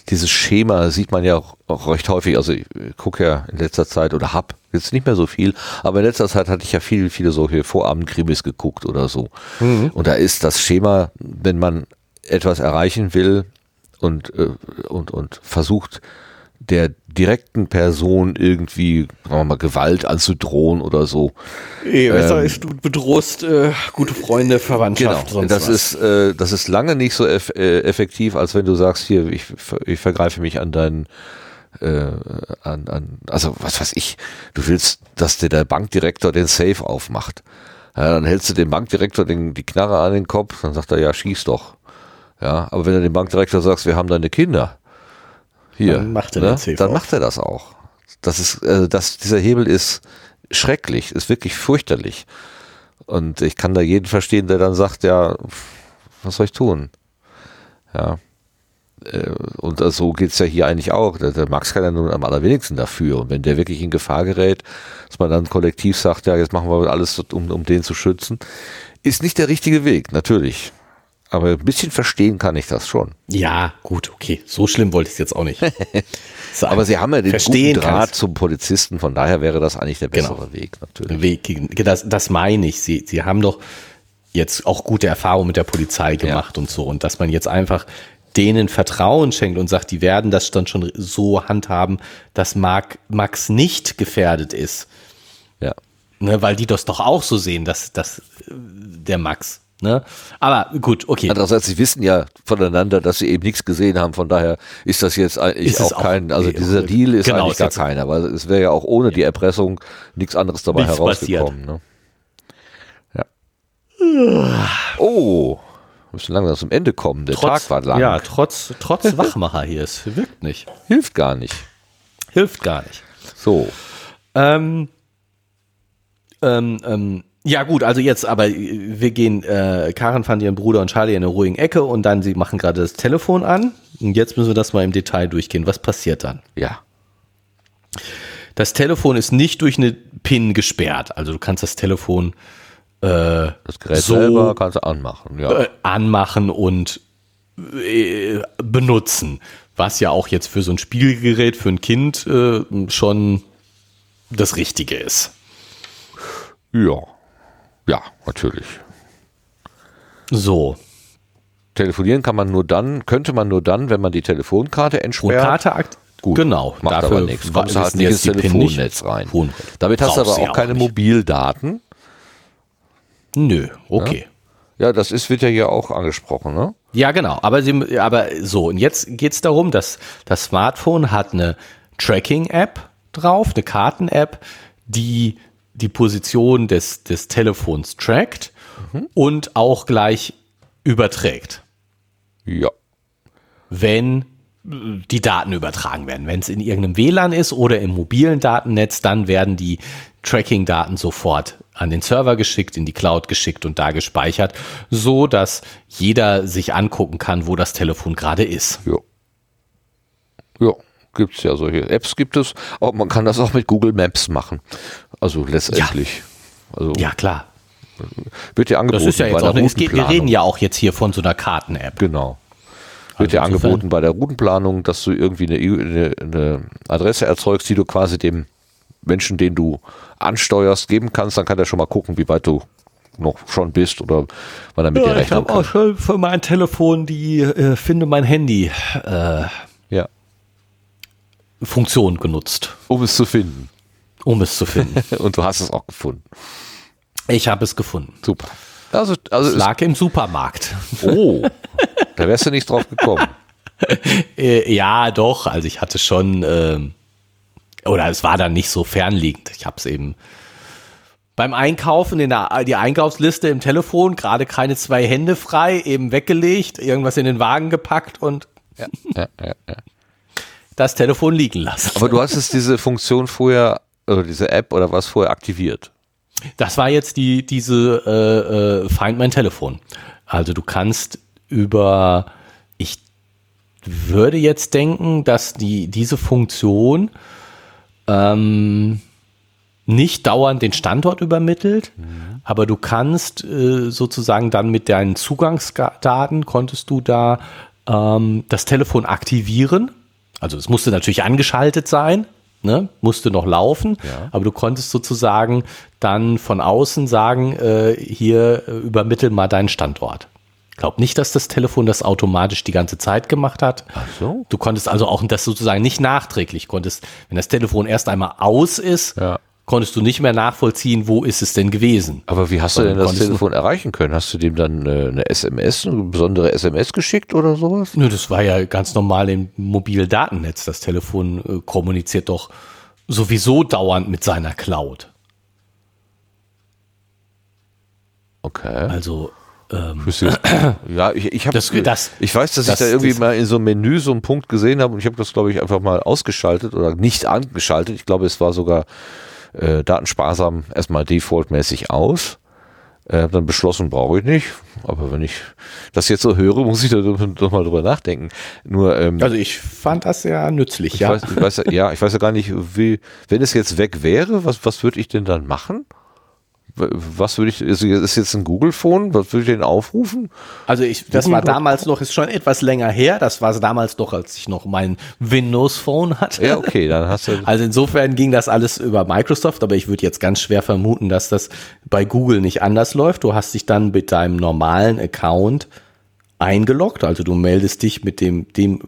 dieses Schema sieht man ja auch, auch recht häufig. Also ich gucke ja in letzter Zeit oder hab jetzt nicht mehr so viel, aber in letzter Zeit hatte ich ja viel, viele solche Vorabendkrimis geguckt oder so. Mhm. Und da ist das Schema, wenn man etwas erreichen will und, äh, und, und versucht, der direkten Person irgendwie, sagen wir mal, Gewalt anzudrohen oder so. Eh, besser ähm, ist, du bedrohst äh, gute Freunde, Verwandtschaft. Genau, das was. ist äh, das ist lange nicht so eff äh, effektiv, als wenn du sagst, hier, ich, ich vergreife mich an deinen äh, an, an, also was weiß ich, du willst, dass dir der Bankdirektor den Safe aufmacht. Ja, dann hältst du dem Bankdirektor den, die Knarre an den Kopf, dann sagt er, ja, schieß doch. Ja, aber wenn du dem Bankdirektor sagst, wir haben deine Kinder, hier, dann macht er, ne? dann macht er das auch. Das ist, äh, das, dieser Hebel ist schrecklich, ist wirklich fürchterlich. Und ich kann da jeden verstehen, der dann sagt, ja, was soll ich tun? Ja. Äh, und so geht es ja hier eigentlich auch. Der, der Max kann ja nun am allerwenigsten dafür. Und wenn der wirklich in Gefahr gerät, dass man dann kollektiv sagt, ja, jetzt machen wir alles, um, um den zu schützen, ist nicht der richtige Weg, natürlich. Aber ein bisschen verstehen kann ich das schon. Ja, gut, okay. So schlimm wollte ich es jetzt auch nicht. Aber Sie haben ja den verstehen guten Draht zum Polizisten, von daher wäre das eigentlich der bessere genau. Weg, natürlich. Weg, das, das meine ich. Sie, Sie haben doch jetzt auch gute Erfahrungen mit der Polizei gemacht ja. und so. Und dass man jetzt einfach denen Vertrauen schenkt und sagt, die werden das dann schon so handhaben, dass Mark, Max nicht gefährdet ist. Ja. Ne, weil die das doch auch so sehen, dass, dass der Max. Ne? Aber gut, okay. Andererseits, sie wissen ja voneinander, dass sie eben nichts gesehen haben. Von daher ist das jetzt eigentlich auch, auch kein, also dieser Deal ist genau, eigentlich gar keiner, weil es wäre ja auch ohne die Erpressung nichts anderes dabei nichts herausgekommen. Ne? Ja. Oh, wir müssen langsam zum Ende kommen. Der trotz, Tag war lang. Ja, trotz, trotz Wachmacher hier. Es wirkt nicht. Hilft gar nicht. Hilft gar nicht. So. Ähm, ähm, ähm, ja gut, also jetzt, aber wir gehen, äh, Karen fand ihren Bruder und Charlie in einer ruhigen Ecke und dann, sie machen gerade das Telefon an und jetzt müssen wir das mal im Detail durchgehen. Was passiert dann? Ja. Das Telefon ist nicht durch eine PIN gesperrt, also du kannst das Telefon äh, das Gerät so, selber kannst du anmachen, ja. Äh, anmachen und äh, benutzen, was ja auch jetzt für so ein Spielgerät für ein Kind äh, schon das Richtige ist. Ja, ja, natürlich. So. Telefonieren kann man nur dann, könnte man nur dann, wenn man die Telefonkarte entsperrt. Karte akt Gut, Gut, macht dafür aber nichts. Kommst du halt nicht ins Telefonnetz rein. Damit hast du aber auch keine Mobildaten. Nö, okay. Ja? ja, das ist, wird ja hier auch angesprochen, ne? Ja, genau. Aber, sie, aber so, und jetzt geht es darum, dass das Smartphone hat eine Tracking-App drauf, eine Karten-App, die die Position des, des Telefons trackt mhm. und auch gleich überträgt. Ja. Wenn die Daten übertragen werden. Wenn es in irgendeinem WLAN ist oder im mobilen Datennetz, dann werden die Tracking-Daten sofort an den Server geschickt, in die Cloud geschickt und da gespeichert, so dass jeder sich angucken kann, wo das Telefon gerade ist. Ja. Ja gibt es ja solche Apps gibt es. Auch man kann das auch mit Google Maps machen. Also letztendlich. Ja, also ja klar. Wird ja angeboten. Das ist ja jetzt auch eine, geht, wir reden ja auch jetzt hier von so einer Karten-App. Genau. Wird also ja angeboten bei der Routenplanung, dass du irgendwie eine, eine, eine Adresse erzeugst, die du quasi dem Menschen, den du ansteuerst, geben kannst. Dann kann er schon mal gucken, wie weit du noch schon bist oder wann er mit ja, dir rechnen kann. Ich habe auch schon für mein Telefon die äh, Finde mein Handy äh, ja. Funktion genutzt. Um es zu finden. Um es zu finden. Und du hast es auch gefunden. Ich habe es gefunden. Super. Also, also es lag im Supermarkt. Oh, da wärst du nicht drauf gekommen. Äh, ja, doch. Also ich hatte schon, äh, oder es war dann nicht so fernliegend. Ich habe es eben beim Einkaufen in der die Einkaufsliste im Telefon gerade keine zwei Hände frei, eben weggelegt, irgendwas in den Wagen gepackt und ja, ja, ja, ja das Telefon liegen lassen. Aber du hattest diese Funktion vorher, oder diese App oder was vorher aktiviert? Das war jetzt die, diese äh, äh, Find mein Telefon. Also du kannst über, ich würde jetzt denken, dass die, diese Funktion ähm, nicht dauernd den Standort übermittelt, mhm. aber du kannst äh, sozusagen dann mit deinen Zugangsdaten konntest du da ähm, das Telefon aktivieren also es musste natürlich angeschaltet sein, ne? musste noch laufen, ja. aber du konntest sozusagen dann von außen sagen, äh, hier äh, übermittel mal deinen Standort. Ich glaube nicht, dass das Telefon das automatisch die ganze Zeit gemacht hat. Ach so. Du konntest also auch das sozusagen nicht nachträglich, konntest, wenn das Telefon erst einmal aus ist, ja konntest du nicht mehr nachvollziehen, wo ist es denn gewesen. Aber wie hast du denn das Telefon erreichen können? Hast du dem dann äh, eine SMS, eine besondere SMS geschickt oder sowas? Nö, das war ja ganz normal im Mobildatennetz. Das Telefon äh, kommuniziert doch sowieso dauernd mit seiner Cloud. Okay. Also ähm, ja, ich, ich, hab, das, das, ich weiß, dass das, ich da irgendwie mal in so einem Menü so einen Punkt gesehen habe und ich habe das, glaube ich, einfach mal ausgeschaltet oder nicht angeschaltet. Ich glaube, es war sogar äh, datensparsam erstmal defaultmäßig aus. Äh, dann beschlossen, brauche ich nicht. Aber wenn ich das jetzt so höre, muss ich da doch mal drüber nachdenken. Nur, ähm, also ich fand das sehr nützlich, ja. Weiß, ich weiß, ja. Ich weiß ja gar nicht, wie, wenn es jetzt weg wäre, was, was würde ich denn dann machen? Was würde ich, ist jetzt ein Google-Phone, was würde ich denn aufrufen? Also ich, das Google war damals noch, ist schon etwas länger her, das war damals noch, als ich noch mein Windows-Phone hatte. Ja, okay, dann hast du. Also insofern ging das alles über Microsoft, aber ich würde jetzt ganz schwer vermuten, dass das bei Google nicht anders läuft. Du hast dich dann mit deinem normalen Account eingeloggt, also du meldest dich mit dem, dem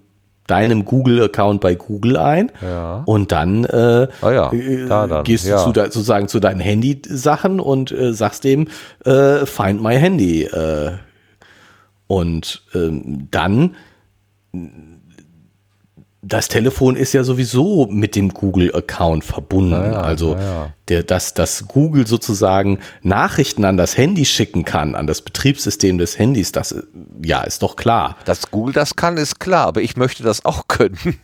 deinem Google-Account bei Google ein Ja. und dann, äh, Ah ja, äh, da dann, gehst ja. du zu de, sozusagen zu deinen Handy-Sachen und äh, sagst dem, äh, find my Handy. Äh, und ähm, dann das Telefon ist ja sowieso mit dem Google-Account verbunden. ja, also ja. Der, dass, dass Google sozusagen Nachrichten an das Handy schicken kann, an das Betriebssystem des Handys, das äh, ja ist doch klar. Dass Google das kann, ist klar, aber ich möchte das auch können.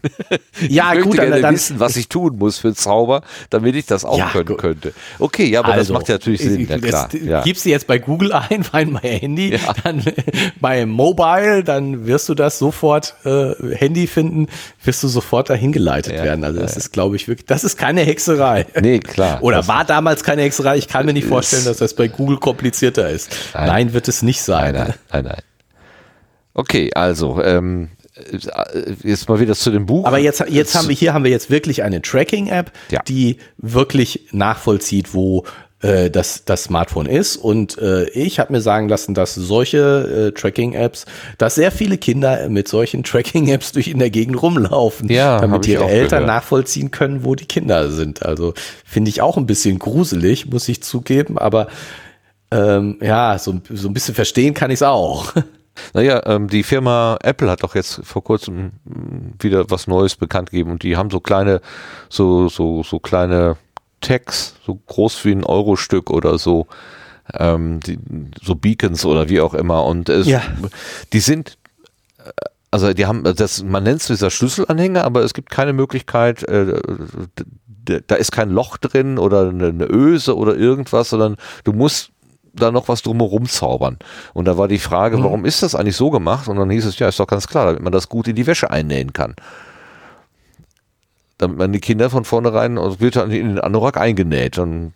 Ja, ich möchte gut, dann- gerne dann- wissen, was ich tun muss für Zauber, damit ich das auch Ja, können gut. könnte. Okay, ja, aber das macht ja natürlich Sinn, ja klar. Also, Jetzt, Ja. Gibst du jetzt bei Google ein, find my Handy, dann bei Mobile, dann wirst du das sofort äh, Handy finden, wirst du sofort dahin geleitet Ja, werden. Also das ja, ist, glaube ich, wirklich, das ist keine Hexerei. Nee, klar. Oder war damals keine Hexerei? Ich kann mir nicht vorstellen, dass das bei Google komplizierter ist. Nein. Nein, wird es nicht sein. Nein, nein, nein, nein. Okay, also, ähm, äh, jetzt mal wieder zu dem Buch. Aber jetzt, jetzt haben wir hier haben wir jetzt wirklich eine Tracking-App, Ja. die wirklich nachvollzieht, wo äh, das, das Smartphone ist. Und äh, ich habe mir sagen lassen, dass solche äh, Tracking-Apps, dass sehr viele Kinder mit solchen Tracking-Apps durch in der Gegend rumlaufen, Ja, damit ihre Eltern gehört. nachvollziehen können, wo die Kinder sind. Also finde ich auch ein bisschen gruselig, muss ich zugeben, aber ähm, ja, so, so ein bisschen verstehen kann ich es auch. Naja, ähm, die Firma Apple hat doch jetzt vor kurzem mh, wieder was Neues bekannt gegeben und die haben so kleine, so, so, so kleine Tags, so groß wie ein Euro-Stück oder so, ähm, die, so Beacons oder wie auch immer und es, Ja. die sind, äh, also die haben, das, man nennt es dieser Schlüsselanhänger, aber es gibt keine Möglichkeit, äh, da ist kein Loch drin oder eine, eine Öse oder irgendwas, sondern du musst da noch was drumherum zaubern. Und da war die Frage, warum ist das eigentlich so gemacht? Und dann hieß es, ja, ist doch ganz klar, damit man das gut in die Wäsche einnähen kann. Damit man die Kinder von vornherein, also wird dann in den Anorak eingenäht. Dann,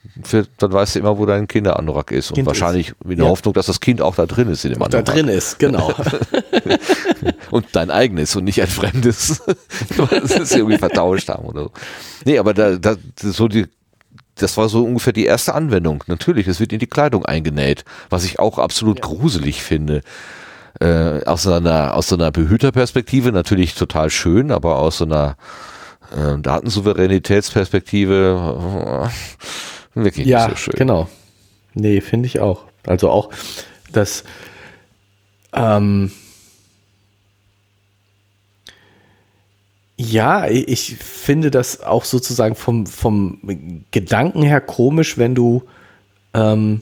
dann weißt du immer, wo dein Kinderanorak ist. Und Kind wahrscheinlich ist. mit der Ja. Hoffnung, dass das Kind auch da drin ist in dem da Anorak. drin ist, genau. Und dein eigenes und nicht ein fremdes. das ist irgendwie vertauscht haben oder so. Nee, aber da, da, so die, das war so ungefähr die erste Anwendung. Natürlich, es wird in die Kleidung eingenäht, was ich auch absolut gruselig finde. Äh, aus einer, aus so einer Behüterperspektive natürlich total schön, aber aus so einer äh, Datensouveränitätsperspektive äh, wirklich Ja, nicht so schön. genau. Nee, finde ich auch. Also auch, dass ähm, ja, ich ich finde das auch sozusagen vom, vom Gedanken her komisch, wenn du ähm,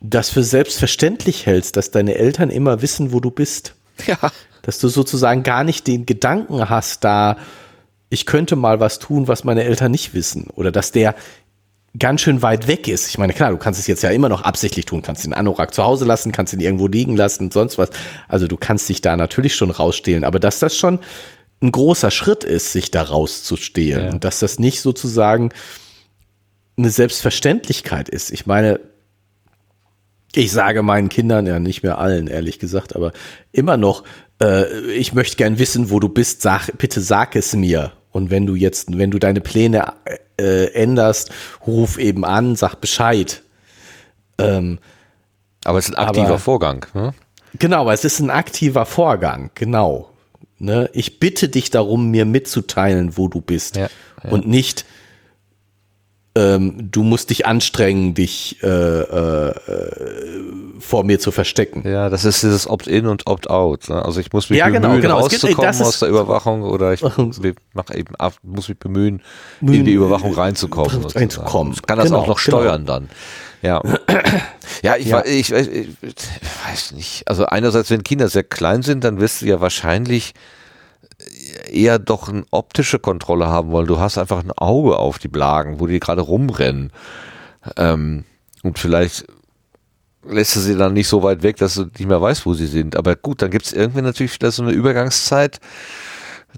das für selbstverständlich hältst, dass deine Eltern immer wissen, wo du bist. Ja, Dass du sozusagen gar nicht den Gedanken hast, da ich könnte mal was tun, was meine Eltern nicht wissen. Oder dass der ganz schön weit weg ist. Ich meine, klar, du kannst es jetzt ja immer noch absichtlich tun, kannst den Anorak zu Hause lassen, kannst ihn irgendwo liegen lassen und sonst was. Also du kannst dich da natürlich schon rausstehlen, aber dass das schon ein großer Schritt ist, sich da rauszustehlen Ja. und dass das nicht sozusagen eine Selbstverständlichkeit ist. Ich meine, ich sage meinen Kindern, ja nicht mehr allen, ehrlich gesagt, aber immer noch, äh, ich möchte gern wissen, wo du bist, sag, bitte sag es mir. Und wenn du jetzt, wenn du deine Pläne äh, änderst, ruf eben an, sag Bescheid. Ähm, aber es ist ein aktiver Aber- Vorgang. Ne? genau, aber es ist ein aktiver Vorgang, genau. Ne? Ich bitte dich darum, mir mitzuteilen, wo du bist. Ja, ja. Und nicht, ähm, du musst dich anstrengen, dich äh, äh, äh, vor mir zu verstecken. Ja, das ist dieses Opt-in und Opt-out. Ne? Also ich muss mich Ja, genau, bemühen, genau. Gibt- rauszukommen ist- aus der Überwachung oder ich mach eben ab, muss mich bemühen, in die Überwachung reinzukommen. Reinzukommen. Ich kann das Genau, auch noch genau. steuern dann. Ja, ja, ich, Ja. wa- Ich, ich, ich weiß nicht. Also einerseits, wenn Kinder sehr klein sind, dann wirst du ja wahrscheinlich eher doch eine optische Kontrolle haben wollen. Du hast einfach ein Auge auf die Blagen, wo die gerade rumrennen. Ähm, und vielleicht lässt du sie dann nicht so weit weg, dass du nicht mehr weißt, wo sie sind. Aber gut, dann gibt es irgendwie natürlich wieder so eine Übergangszeit.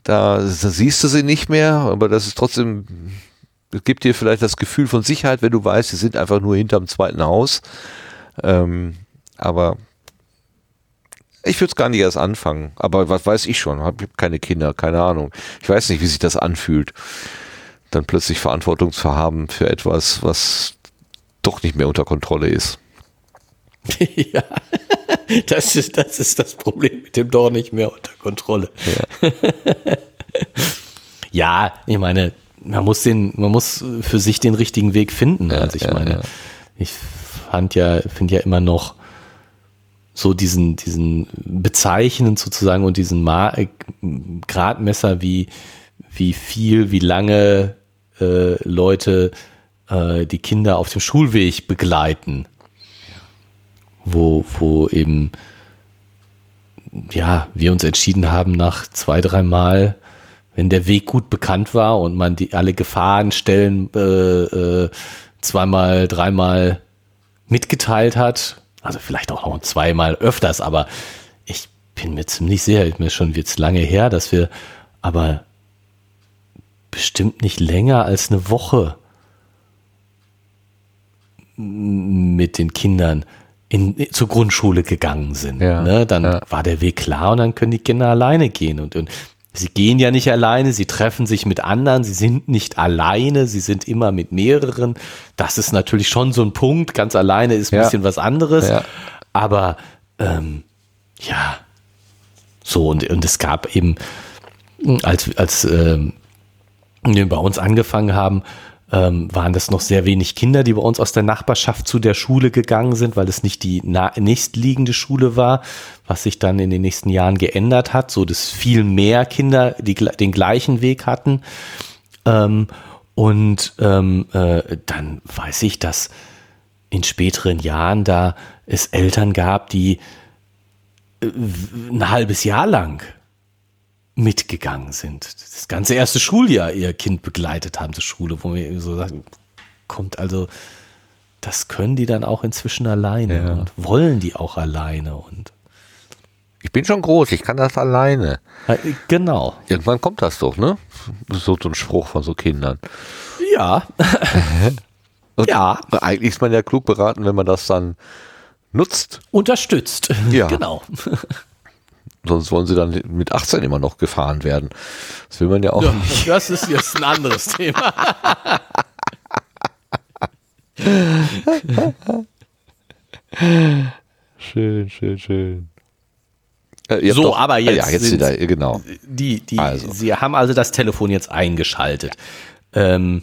Da, da siehst du sie nicht mehr, aber das ist trotzdem, es gibt dir vielleicht das Gefühl von Sicherheit, wenn du weißt, sie sind einfach nur hinterm zweiten Haus. Ähm, aber ich würde es gar nicht erst anfangen. Aber was weiß ich schon? Hab keine Kinder, keine Ahnung. Ich weiß nicht, wie sich das anfühlt, dann plötzlich Verantwortung zu haben für etwas, was doch nicht mehr unter Kontrolle ist. ja. das, ist, das ist das Problem mit dem Dorn nicht mehr unter Kontrolle. Ja. ja, ich meine, man muss den, man muss für sich den richtigen Weg finden. Ja, also ich ja, meine, ich fand ja, finde ja immer noch so diesen, diesen bezeichnend sozusagen und diesen Ma Gradmesser, wie, wie viel, wie lange äh, Leute äh, die Kinder auf dem Schulweg begleiten. Wo, wo eben, ja, wir uns entschieden haben, nach zwei, dreimal wenn der Weg gut bekannt war und man die alle Gefahrenstellen äh, äh, zweimal, dreimal mitgeteilt hat, also vielleicht auch noch zweimal öfters, aber ich bin mir ziemlich sicher, mir schon jetzt lange her, dass wir aber bestimmt nicht länger als eine Woche mit den Kindern in, zur Grundschule gegangen sind. Ja, ne? Dann ja. war der Weg klar und dann können die Kinder alleine gehen. Und, und Sie gehen ja nicht alleine, sie treffen sich mit anderen, sie sind nicht alleine, sie sind immer mit mehreren. Das ist natürlich schon so ein Punkt. Ganz alleine ist ein ja. bisschen was anderes. Ja. Aber ähm, ja, so und, und es gab eben, als, als ähm, wir bei uns angefangen haben, ähm, waren das noch sehr wenig Kinder, die bei uns aus der Nachbarschaft zu der Schule gegangen sind, weil es nicht die nächstliegende Schule war, was sich dann in den nächsten Jahren geändert hat, so dass viel mehr Kinder die, den gleichen Weg hatten. Ähm, und ähm, äh, dann weiß ich, dass in späteren Jahren da es Eltern gab, die äh, ein halbes Jahr lang mitgegangen sind. Das ganze erste Schuljahr ihr Kind begleitet haben zur Schule, wo wir so sagen, kommt also, das können die dann auch inzwischen alleine ja. und wollen die auch alleine und ich bin schon groß, ich kann das alleine. Genau. Irgendwann kommt das doch, ne? So, so ein Spruch von so Kindern. Ja. Und ja. Eigentlich ist man ja klug beraten, wenn man das dann nutzt. Unterstützt. Ja. Genau. Sonst wollen sie dann mit 18 immer noch gefahren werden. Das will man ja auch ja, nicht. Das ist jetzt ein anderes Thema. schön, schön, schön. Äh, so, doch, aber jetzt, ja, jetzt wieder, genau. Die, die, also. Sie haben also das Telefon jetzt eingeschaltet. Ähm,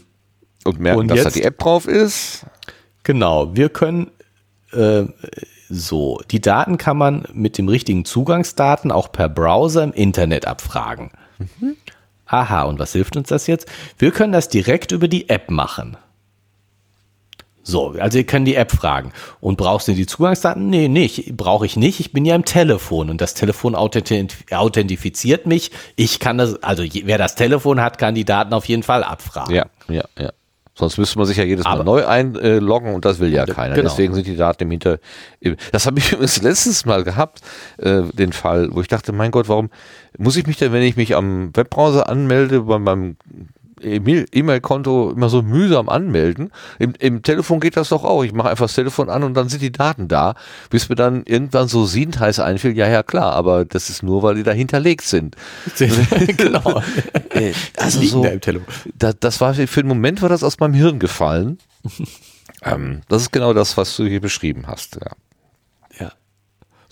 und merken, und dass jetzt, da die App drauf ist. Genau, wir können äh, so, die Daten kann man mit dem richtigen Zugangsdaten auch per Browser im Internet abfragen. Mhm. Aha, und was hilft uns das jetzt? Wir können das direkt über die App machen. So, also ihr könnt die App fragen. Und brauchst du die Zugangsdaten? Nee, nicht. Brauche ich nicht. Ich bin ja im Telefon und das Telefon authentifiziert mich. Ich kann das, also wer das Telefon hat, kann die Daten auf jeden Fall abfragen. Ja, ja, ja. Sonst müsste man sich ja jedes Mal Aber, neu einloggen und das will ja keiner. Genau. Deswegen sind die Daten im Hinter. Das habe ich übrigens letztes Mal gehabt, äh, den Fall, wo ich dachte, mein Gott, warum muss ich mich denn, wenn ich mich am Webbrowser anmelde, bei meinem E-Mail-Konto immer so mühsam anmelden. Im, Im, Telefon geht das doch auch. Ich mache einfach das Telefon an und dann sind die Daten da, bis mir dann irgendwann so Sientheiß einfiel, ja, ja, klar, aber das ist nur, weil die da hinterlegt sind. genau. Äh, also so, da, das war für einen Moment war das aus meinem Hirn gefallen. ähm, das ist genau das, was du hier beschrieben hast, ja.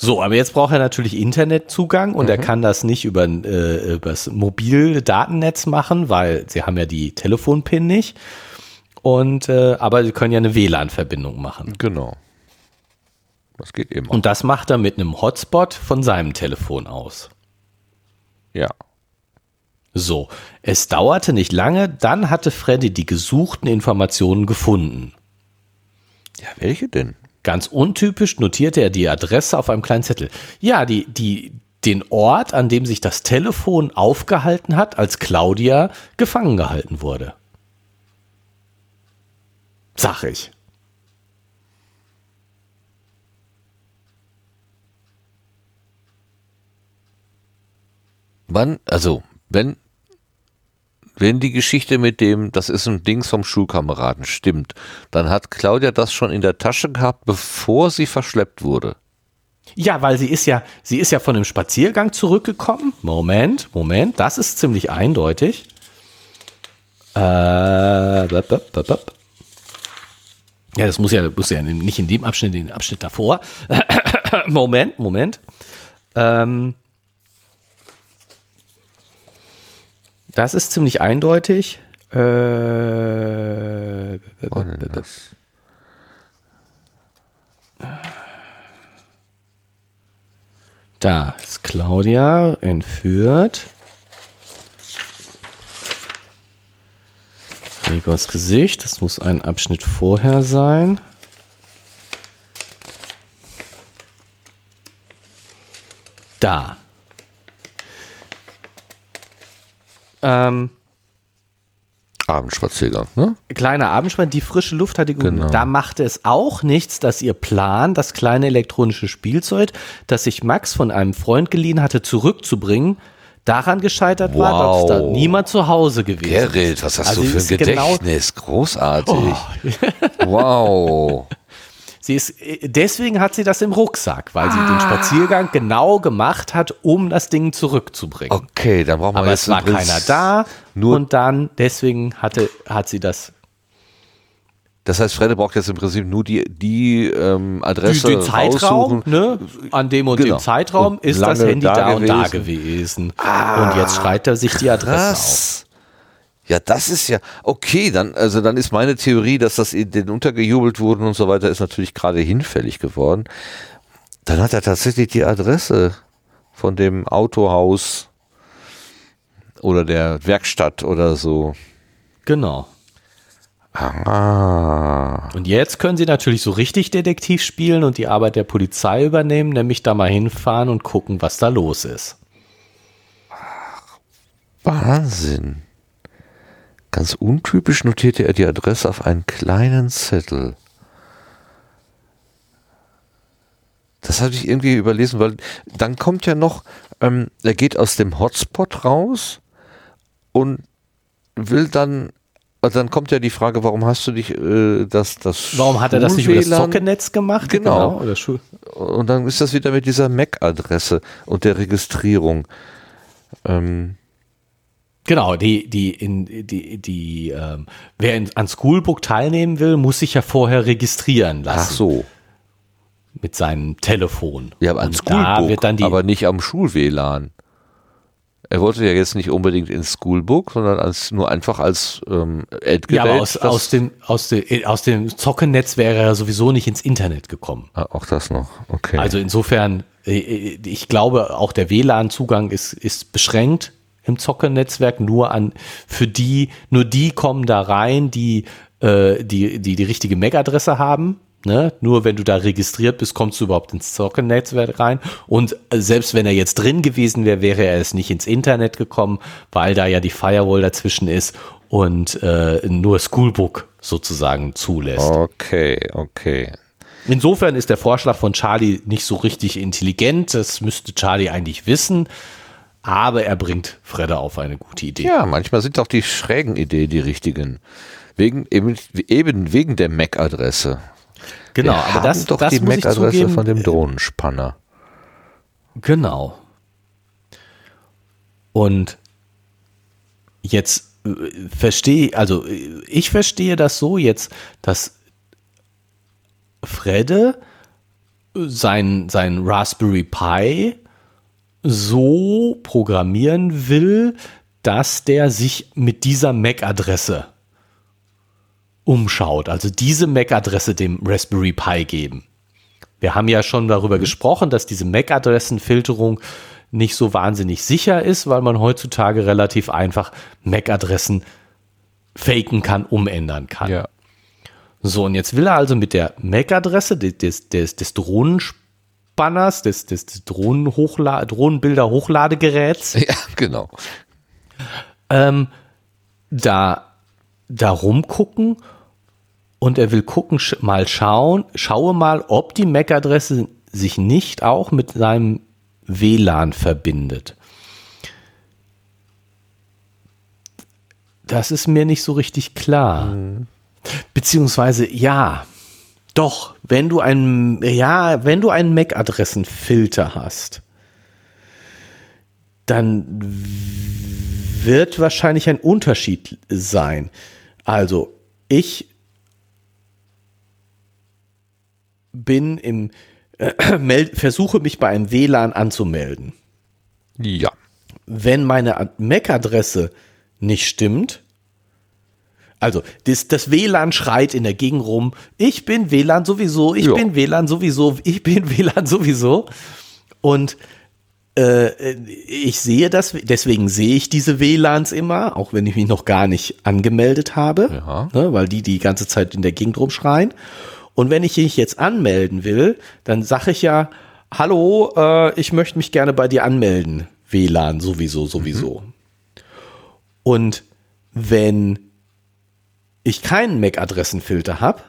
So, aber jetzt braucht er natürlich Internetzugang und mhm. er kann das nicht über äh, übers Mobildatennetz machen, weil sie haben ja die Telefonpin nicht. Und äh, aber sie können ja eine WLAN-Verbindung machen. Genau. Das geht immer. Und das macht er mit einem Hotspot von seinem Telefon aus. Ja. So, es dauerte nicht lange, dann hatte Freddy die gesuchten Informationen gefunden. Ja, welche denn? Ganz untypisch notierte er die Adresse auf einem kleinen Zettel. Ja, die, die, den Ort, an dem sich das Telefon aufgehalten hat, als Claudia gefangen gehalten wurde. Sag ich. Wann, also, wenn wenn die Geschichte mit dem, das ist ein Dings vom Schulkameraden stimmt, dann hat Claudia das schon in der Tasche gehabt, bevor sie verschleppt wurde. Ja, weil sie ist ja, sie ist ja von dem Spaziergang zurückgekommen. Moment, Moment, das ist ziemlich eindeutig. Äh, Ja, das muss ja, muss ja nicht in dem Abschnitt, in dem Abschnitt davor. Moment, Moment. Ähm, das ist ziemlich eindeutig. Äh, da ist Claudia entführt. Gregors Gesicht, das muss ein Abschnitt vorher sein. Da. Ähm, Abendspaziergang, ne? Kleiner Abendspaziergang, die frische Luft hatte Genau. Da machte es auch nichts, dass ihr Plan, das kleine elektronische Spielzeug, das sich Max von einem Freund geliehen hatte, zurückzubringen, daran gescheitert war, dass Wow. da niemand zu Hause gewesen. Gerrit, was hast Also du für ein genau- Gedächtnis? Großartig. wow. Sie ist, deswegen hat sie das im Rucksack, weil sie Ah. den Spaziergang genau gemacht hat, um das Ding zurückzubringen. Okay, dann brauchen wir Aber jetzt es war keiner da Nur, und dann, deswegen hatte, hat sie das, das heißt, Fredde braucht jetzt im Prinzip nur die, die ähm, die, Adresse den Zeitraum, ne, an dem und Genau. dem Zeitraum Und ist das Handy da da, und da gewesen. gewesen. und jetzt schreibt er sich die Adresse auf. Ja, das ist ja okay. Dann, also dann ist meine Theorie, dass das in den untergejubelt wurden und so weiter, ist natürlich gerade hinfällig geworden. Dann hat er tatsächlich die Adresse von dem Autohaus oder der Werkstatt oder so. Genau. Ah. Und jetzt können sie natürlich so richtig Detektiv spielen und die Arbeit der Polizei übernehmen, nämlich da mal hinfahren und gucken, was da los ist. Wahnsinn. Ganz untypisch notierte er die Adresse auf einen kleinen Zettel. Das hatte ich irgendwie überlesen, weil dann kommt ja noch, ähm, er geht aus dem Hotspot raus und will dann, also dann kommt ja die Frage, warum hast du dich äh, das, das Warum hat er das nicht über das Sockennetz gemacht? Genau. oder Schul Und dann ist das wieder mit dieser MAC-Adresse und der Registrierung. Ähm, Genau, die, die, in, die, die, ähm, wer in, an Schoolbook teilnehmen will, muss sich ja vorher registrieren lassen. ach so. Mit seinem Telefon. Ja, aber an Und da Schoolbook, die, aber nicht am Schul-WLAN. Er wollte ja jetzt nicht unbedingt ins Schoolbook, sondern als, nur einfach als ähm, Endgerät. ja, aber aus, aus dem, aus dem, äh, aus dem Zockennetz wäre er sowieso nicht ins Internet gekommen. Ah, auch das noch, okay. Also insofern, äh, äh, ich glaube, auch der WLAN-Zugang ist, ist beschränkt im Zockernetzwerk nur an, für die, nur die kommen da rein, die, äh, die, die, die richtige MAC-Adresse haben. Ne? Nur wenn du da registriert bist, kommst du überhaupt ins Zockernetzwerk rein. Und äh, selbst wenn er jetzt drin gewesen wäre, wäre er es nicht ins Internet gekommen, weil da ja die Firewall dazwischen ist und äh, nur Schoolbook sozusagen zulässt. okay, okay. Insofern ist der Vorschlag von Charlie nicht so richtig intelligent. Das müsste Charlie eigentlich wissen. Aber er bringt Fredde auf eine gute Idee. Ja, manchmal sind auch die schrägen Ideen die richtigen. Wegen, eben, eben wegen der MAC-Adresse. genau, Wir aber haben das, doch das die MAC-Adresse von dem Drohnenspanner. Genau. Und jetzt äh, verstehe, also äh, ich verstehe das so jetzt, dass Fredde sein, sein Raspberry Pi so programmieren will, dass der sich mit dieser MAC-Adresse umschaut. Also diese MAC-Adresse dem Raspberry Pi geben. Wir haben ja schon darüber gesprochen, dass diese MAC-Adressenfilterung nicht so wahnsinnig sicher ist, weil man heutzutage relativ einfach MAC-Adressen faken kann, umändern kann. So, und jetzt will er also mit der MAC-Adresse des, des, des, des Drohnenspanners, des, des, des Drohnenhochla Drohnenbilder-Hochladegeräts, Ja, genau. ähm, da, da rumgucken und er will gucken, sch mal schauen, schaue mal, ob die MAC-Adresse sich nicht auch mit seinem WLAN verbindet. Das ist mir nicht so richtig klar. Beziehungsweise ja, doch, wenn du einen, ja, wenn du einen MAC-Adressenfilter hast, dann wird wahrscheinlich ein Unterschied sein. Also, ich bin im äh, meld, versuche mich bei einem WLAN anzumelden. Ja. Wenn meine MAC-Adresse nicht stimmt, also das, das WLAN schreit in der Gegend rum, ich bin WLAN sowieso, ich Ja. bin WLAN sowieso, ich bin WLAN sowieso. Und äh, ich sehe das, deswegen sehe ich diese WLANs immer, auch wenn ich mich noch gar nicht angemeldet habe, Ja. ne, weil die die ganze Zeit in der Gegend rumschreien. Und wenn ich mich jetzt anmelden will, dann sage ich ja, hallo, äh, ich möchte mich gerne bei dir anmelden. WLAN sowieso, sowieso. Und wenn ich keinen MAC-Adressenfilter habe,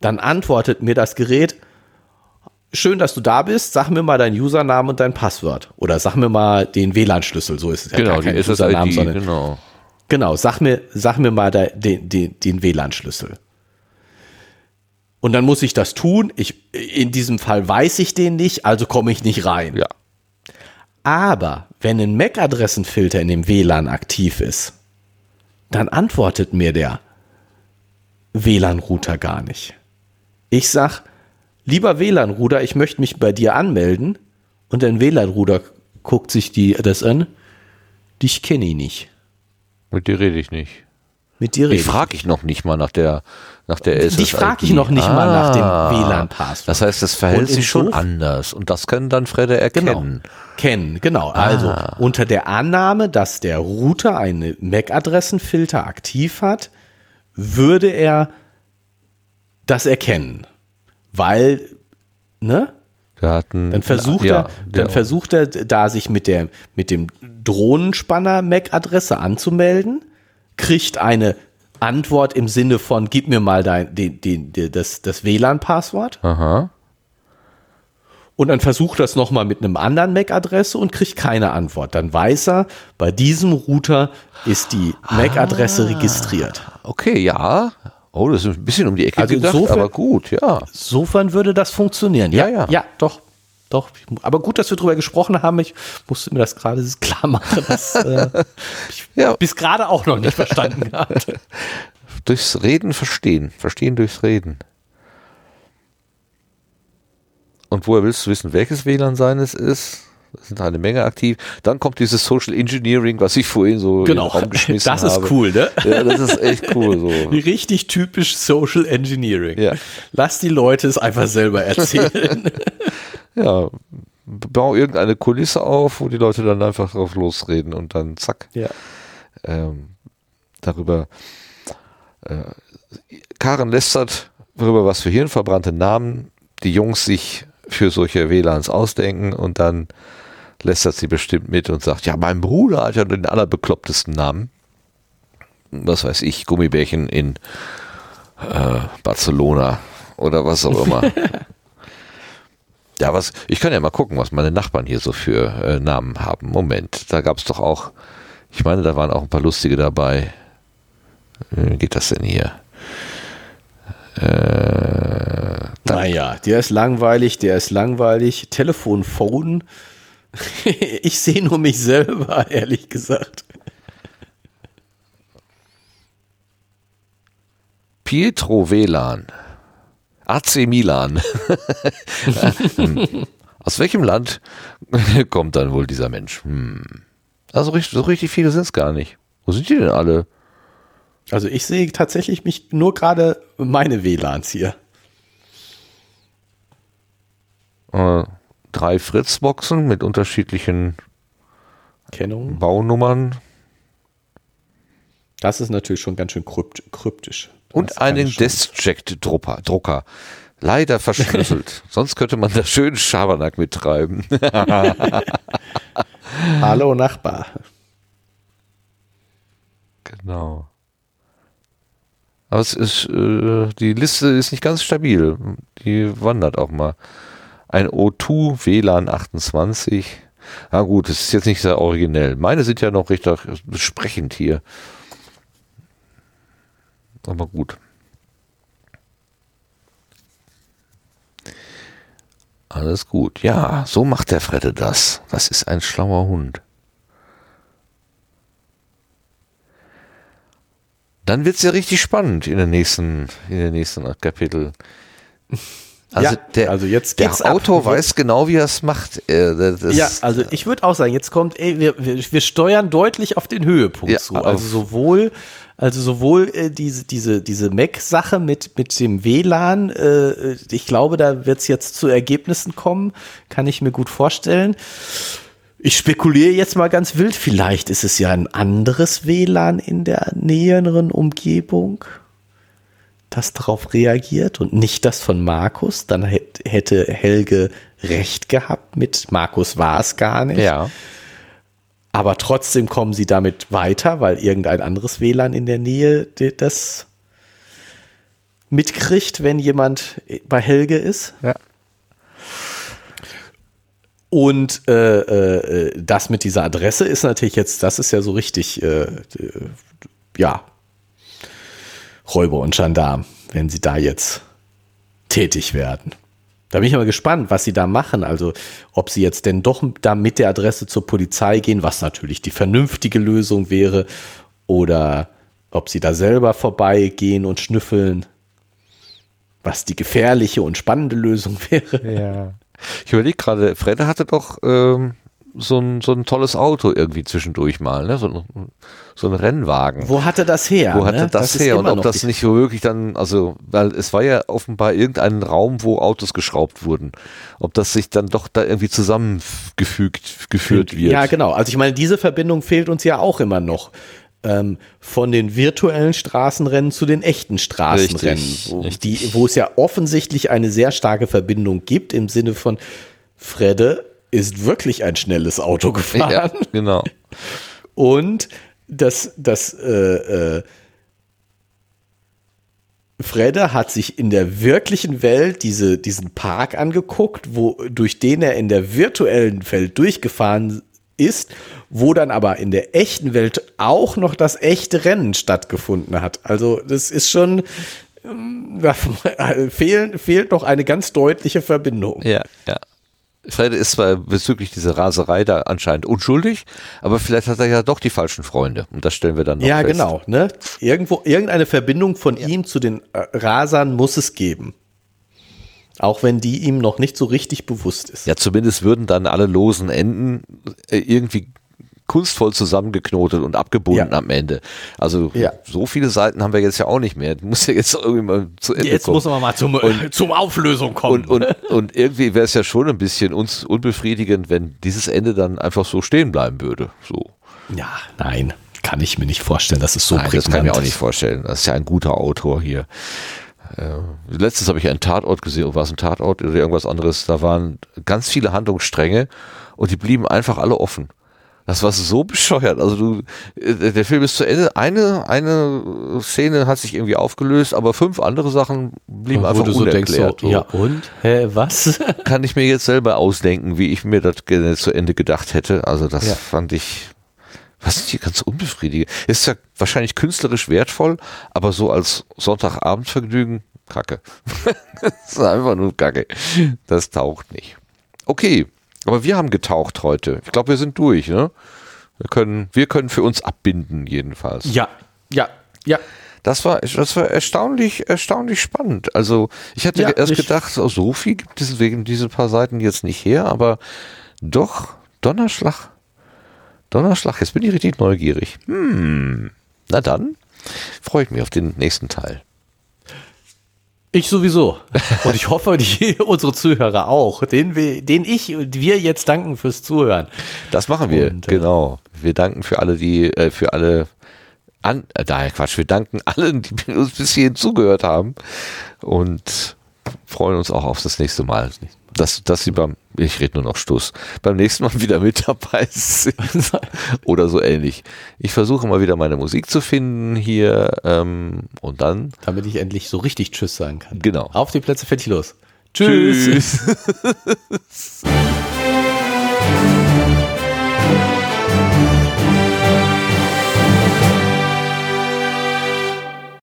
dann antwortet mir das Gerät, schön, dass du da bist, sag mir mal deinen Usernamen und dein Passwort. Oder sag mir mal den WLAN-Schlüssel, so ist es ja Genau, gar kein Usernamen, SSID, sondern genau. Genau, sag mir, sag mir mal da, den, den, den WLAN-Schlüssel. Und dann muss ich das tun. Ich, in diesem Fall weiß ich den nicht, also komme ich nicht rein. Ja. Aber wenn ein MAC-Adressenfilter in dem WLAN aktiv ist, dann antwortet mir der WLAN-Router gar nicht. Ich sag, lieber WLAN-Router, ich möchte mich bei dir anmelden. Und der WLAN-Router guckt sich die, das an. Dich kenne ich nicht. Mit dir rede ich nicht. Mit dir rede Ich frage ich noch nicht mal nach der nach der Dich SSID. frag ich noch nicht mal nach dem Ah. WLAN-Passwort. Das heißt, das verhält sich schon anders und das können dann Fredde erkennen. Genau. Kennen, genau. Also unter der Annahme, dass der Router einen MAC-Adressenfilter aktiv hat, würde er das erkennen. Weil, ne? Der hat einen, Dann versucht ja, er, dann der- versucht er da sich mit der, mit dem Drohnenspanner MAC-Adresse anzumelden, kriegt eine Antwort im Sinne von, gib mir mal dein, den, den, den, das, das WLAN-Passwort. Aha. Und dann versucht er es nochmal mit einem anderen MAC-Adresse und kriegt keine Antwort. Dann weiß er, bei diesem Router ist die MAC-Adresse registriert. Okay, ja. Oh, das ist ein bisschen um die Ecke Also gedacht, insofern- aber gut, ja. Insofern würde das funktionieren. Ja, ja. Ja, doch. Doch. Aber gut, dass wir drüber gesprochen haben. Ich musste mir das gerade klar machen, dass äh, ich Ja. bis gerade auch noch nicht verstanden habe. Durchs Reden verstehen. Verstehen durchs Reden. Und woher willst du wissen, welches WLAN seines ist? Es sind eine Menge aktiv. Dann kommt dieses Social Engineering, was ich vorhin so in den Genau. Raum geschmissen Das ist habe. cool, ne? Ja, das ist echt cool so. Richtig typisch Social Engineering. Ja. Lass die Leute es einfach selber erzählen. Ja, bau irgendeine Kulisse auf, wo die Leute dann einfach drauf losreden und dann zack. ja. ähm, darüber. Äh, Karen lästert darüber, was für hirnverbrannte Namen die Jungs sich für solche WLANs ausdenken und dann lästert sie bestimmt mit und sagt, ja, mein Bruder hat ja den allerbeklopptesten Namen. Was weiß ich, Gummibärchen in äh, Barcelona oder was auch immer. ja, was, ich kann ja mal gucken, was meine Nachbarn hier so für äh, Namen haben. Moment, da gab es doch auch, ich meine, da waren auch ein paar lustige dabei. Wie geht das denn hier? Äh, Naja, der ist langweilig, der ist langweilig. Telefon, Phone. ich sehe nur mich selber, ehrlich gesagt. Pietro WLAN. AC Milan. Aus welchem Land kommt dann wohl dieser Mensch? Hm. Also so richtig viele sind es gar nicht. Wo sind die denn alle? Also ich sehe tatsächlich mich nur gerade meine WLANs hier. Äh, drei Fritzboxen mit unterschiedlichen Kennung. Baunummern Das ist natürlich schon ganz schön krypt kryptisch. Das und einen ich schon- Desk-Drucker. Drucker. Leider verschlüsselt. Sonst könnte man da schön Schabernack mittreiben. Hallo Nachbar. Genau. Aber es ist, äh, die Liste ist nicht ganz stabil. Die wandert auch mal. Ein O2 WLAN 28. Na gut, das ist jetzt nicht sehr originell. Meine sind ja noch richtig besprechend hier. Aber gut. Alles gut. Ja, so macht der Fredde das. Das ist ein schlauer Hund. Dann wird's ja richtig spannend in der nächsten, in der nächsten Kapitel. Also, ja, der, also jetzt der Autor ab. weiß genau, wie er es macht. Äh, ja, also ich würde auch sagen, jetzt kommt, ey, wir, wir, wir steuern deutlich auf den Höhepunkt ja, zu. Also sowohl, also sowohl äh, diese, diese, diese Mac-Sache mit, mit dem WLAN, äh, ich glaube, da wird es jetzt zu Ergebnissen kommen, kann ich mir gut vorstellen. Ich spekuliere jetzt mal ganz wild, vielleicht ist es ja ein anderes WLAN in der näheren Umgebung das darauf reagiert und nicht das von Markus, dann hätte Helge recht gehabt mit Markus war es gar nicht. Ja. Aber trotzdem kommen sie damit weiter, weil irgendein anderes WLAN in der Nähe das mitkriegt, wenn jemand bei Helge ist. Ja. Und äh, äh, das mit dieser Adresse ist natürlich jetzt, das ist ja so richtig, äh, ja, Räuber und Gendarm, wenn sie da jetzt tätig werden. Da bin ich aber gespannt, was sie da machen. Also, ob sie jetzt denn doch da mit der Adresse zur Polizei gehen, was natürlich die vernünftige Lösung wäre, oder ob sie da selber vorbeigehen und schnüffeln, was die gefährliche und spannende Lösung wäre. Ja. Ich überlege gerade, Fredde hatte doch ähm, so ein, so ein tolles Auto irgendwie zwischendurch mal, ne? so, ein, so ein Rennwagen. Wo hatte das her? Wo hatte ne? das, das her? Und ob das nicht wirklich dann, also, weil es war ja offenbar irgendein Raum, wo Autos geschraubt wurden. Ob das sich dann doch da irgendwie zusammengefügt, geführt wird. Ja, genau. Also ich meine, diese Verbindung fehlt uns ja auch immer noch. Ähm, von den virtuellen Straßenrennen zu den echten Straßenrennen, richtig, wo, richtig. Die, wo es ja offensichtlich eine sehr starke Verbindung gibt im Sinne von Fredde ist wirklich ein schnelles Auto gefahren. Ja, genau. Und das, das, äh, äh, Fredde hat sich in der wirklichen Welt diese, diesen Park angeguckt, wo, durch den er in der virtuellen Welt durchgefahren ist, wo dann aber in der echten Welt auch noch das echte Rennen stattgefunden hat. Also das ist schon, da fehlen, fehlt noch eine ganz deutliche Verbindung. Ja, ja. Fred ist zwar bezüglich dieser Raserei da anscheinend unschuldig, aber vielleicht hat er ja doch die falschen Freunde. Und das stellen wir dann noch ja, fest. Ja, genau. Ne? Irgendwo, irgendeine Verbindung von ja. ihm zu den äh, Rasern muss es geben. Auch wenn die ihm noch nicht so richtig bewusst ist. Ja, zumindest würden dann alle losen Enden äh, irgendwie kunstvoll zusammengeknotet und abgebunden ja. am Ende. Also ja. so viele Seiten haben wir jetzt ja auch nicht mehr. Muss ja jetzt irgendwie mal zu Ende jetzt kommen. Jetzt muss man mal zum, und, zum Auflösung kommen. Und, und, und irgendwie wäre es ja schon ein bisschen uns unbefriedigend, wenn dieses Ende dann einfach so stehen bleiben würde. So. Ja, nein, kann ich mir nicht vorstellen, dass es so Nein, Das kann ich mir auch nicht vorstellen. Das ist ja ein guter Autor hier. Äh, letztens habe ich einen Tatort gesehen, war es ein Tatort oder irgendwas anderes, da waren ganz viele Handlungsstränge und die blieben einfach alle offen. Das war so bescheuert. Also du, äh, der Film ist zu Ende. Eine, eine Szene hat sich irgendwie aufgelöst, aber fünf andere Sachen blieben einfach du unerklärt. So denkst, so, ja und? Hä, was? Kann ich mir jetzt selber ausdenken, wie ich mir das zu Ende gedacht hätte. Also das ja. fand ich, was ist hier ganz unbefriedigend. Ist ja wahrscheinlich künstlerisch wertvoll, aber so als Sonntagabendvergnügen, kacke. das ist einfach nur kacke. Das taucht nicht. Okay, aber wir haben getaucht heute. Ich glaube, wir sind durch, ne? Wir können, wir können für uns abbinden, jedenfalls. Ja, ja, ja. Das war, das war erstaunlich, erstaunlich spannend. Also, ich hätte ja, erst gedacht, so, so viel gibt es wegen diese paar Seiten jetzt nicht her, aber doch, Donnerschlag. Donnerschlag, jetzt bin ich richtig neugierig. Hm. Na dann, freue ich mich auf den nächsten Teil. Ich sowieso. Und ich hoffe, die, unsere Zuhörer auch, denen, wir, denen ich wir jetzt danken fürs Zuhören. Das machen wir, Und, äh, genau. Wir danken für alle, die, äh, für alle, an, äh, daher Quatsch, wir danken allen, die uns bis hierhin zugehört haben. Und freuen uns auch auf das nächste Mal dass, dass sie beim, ich rede nur noch Stuss, beim nächsten Mal wieder mit dabei sind. Oder so ähnlich. Ich versuche mal wieder meine Musik zu finden hier ähm, und dann. Damit ich endlich so richtig Tschüss sagen kann. Genau. Auf die Plätze, fertig los. Tschüss. Tschüss.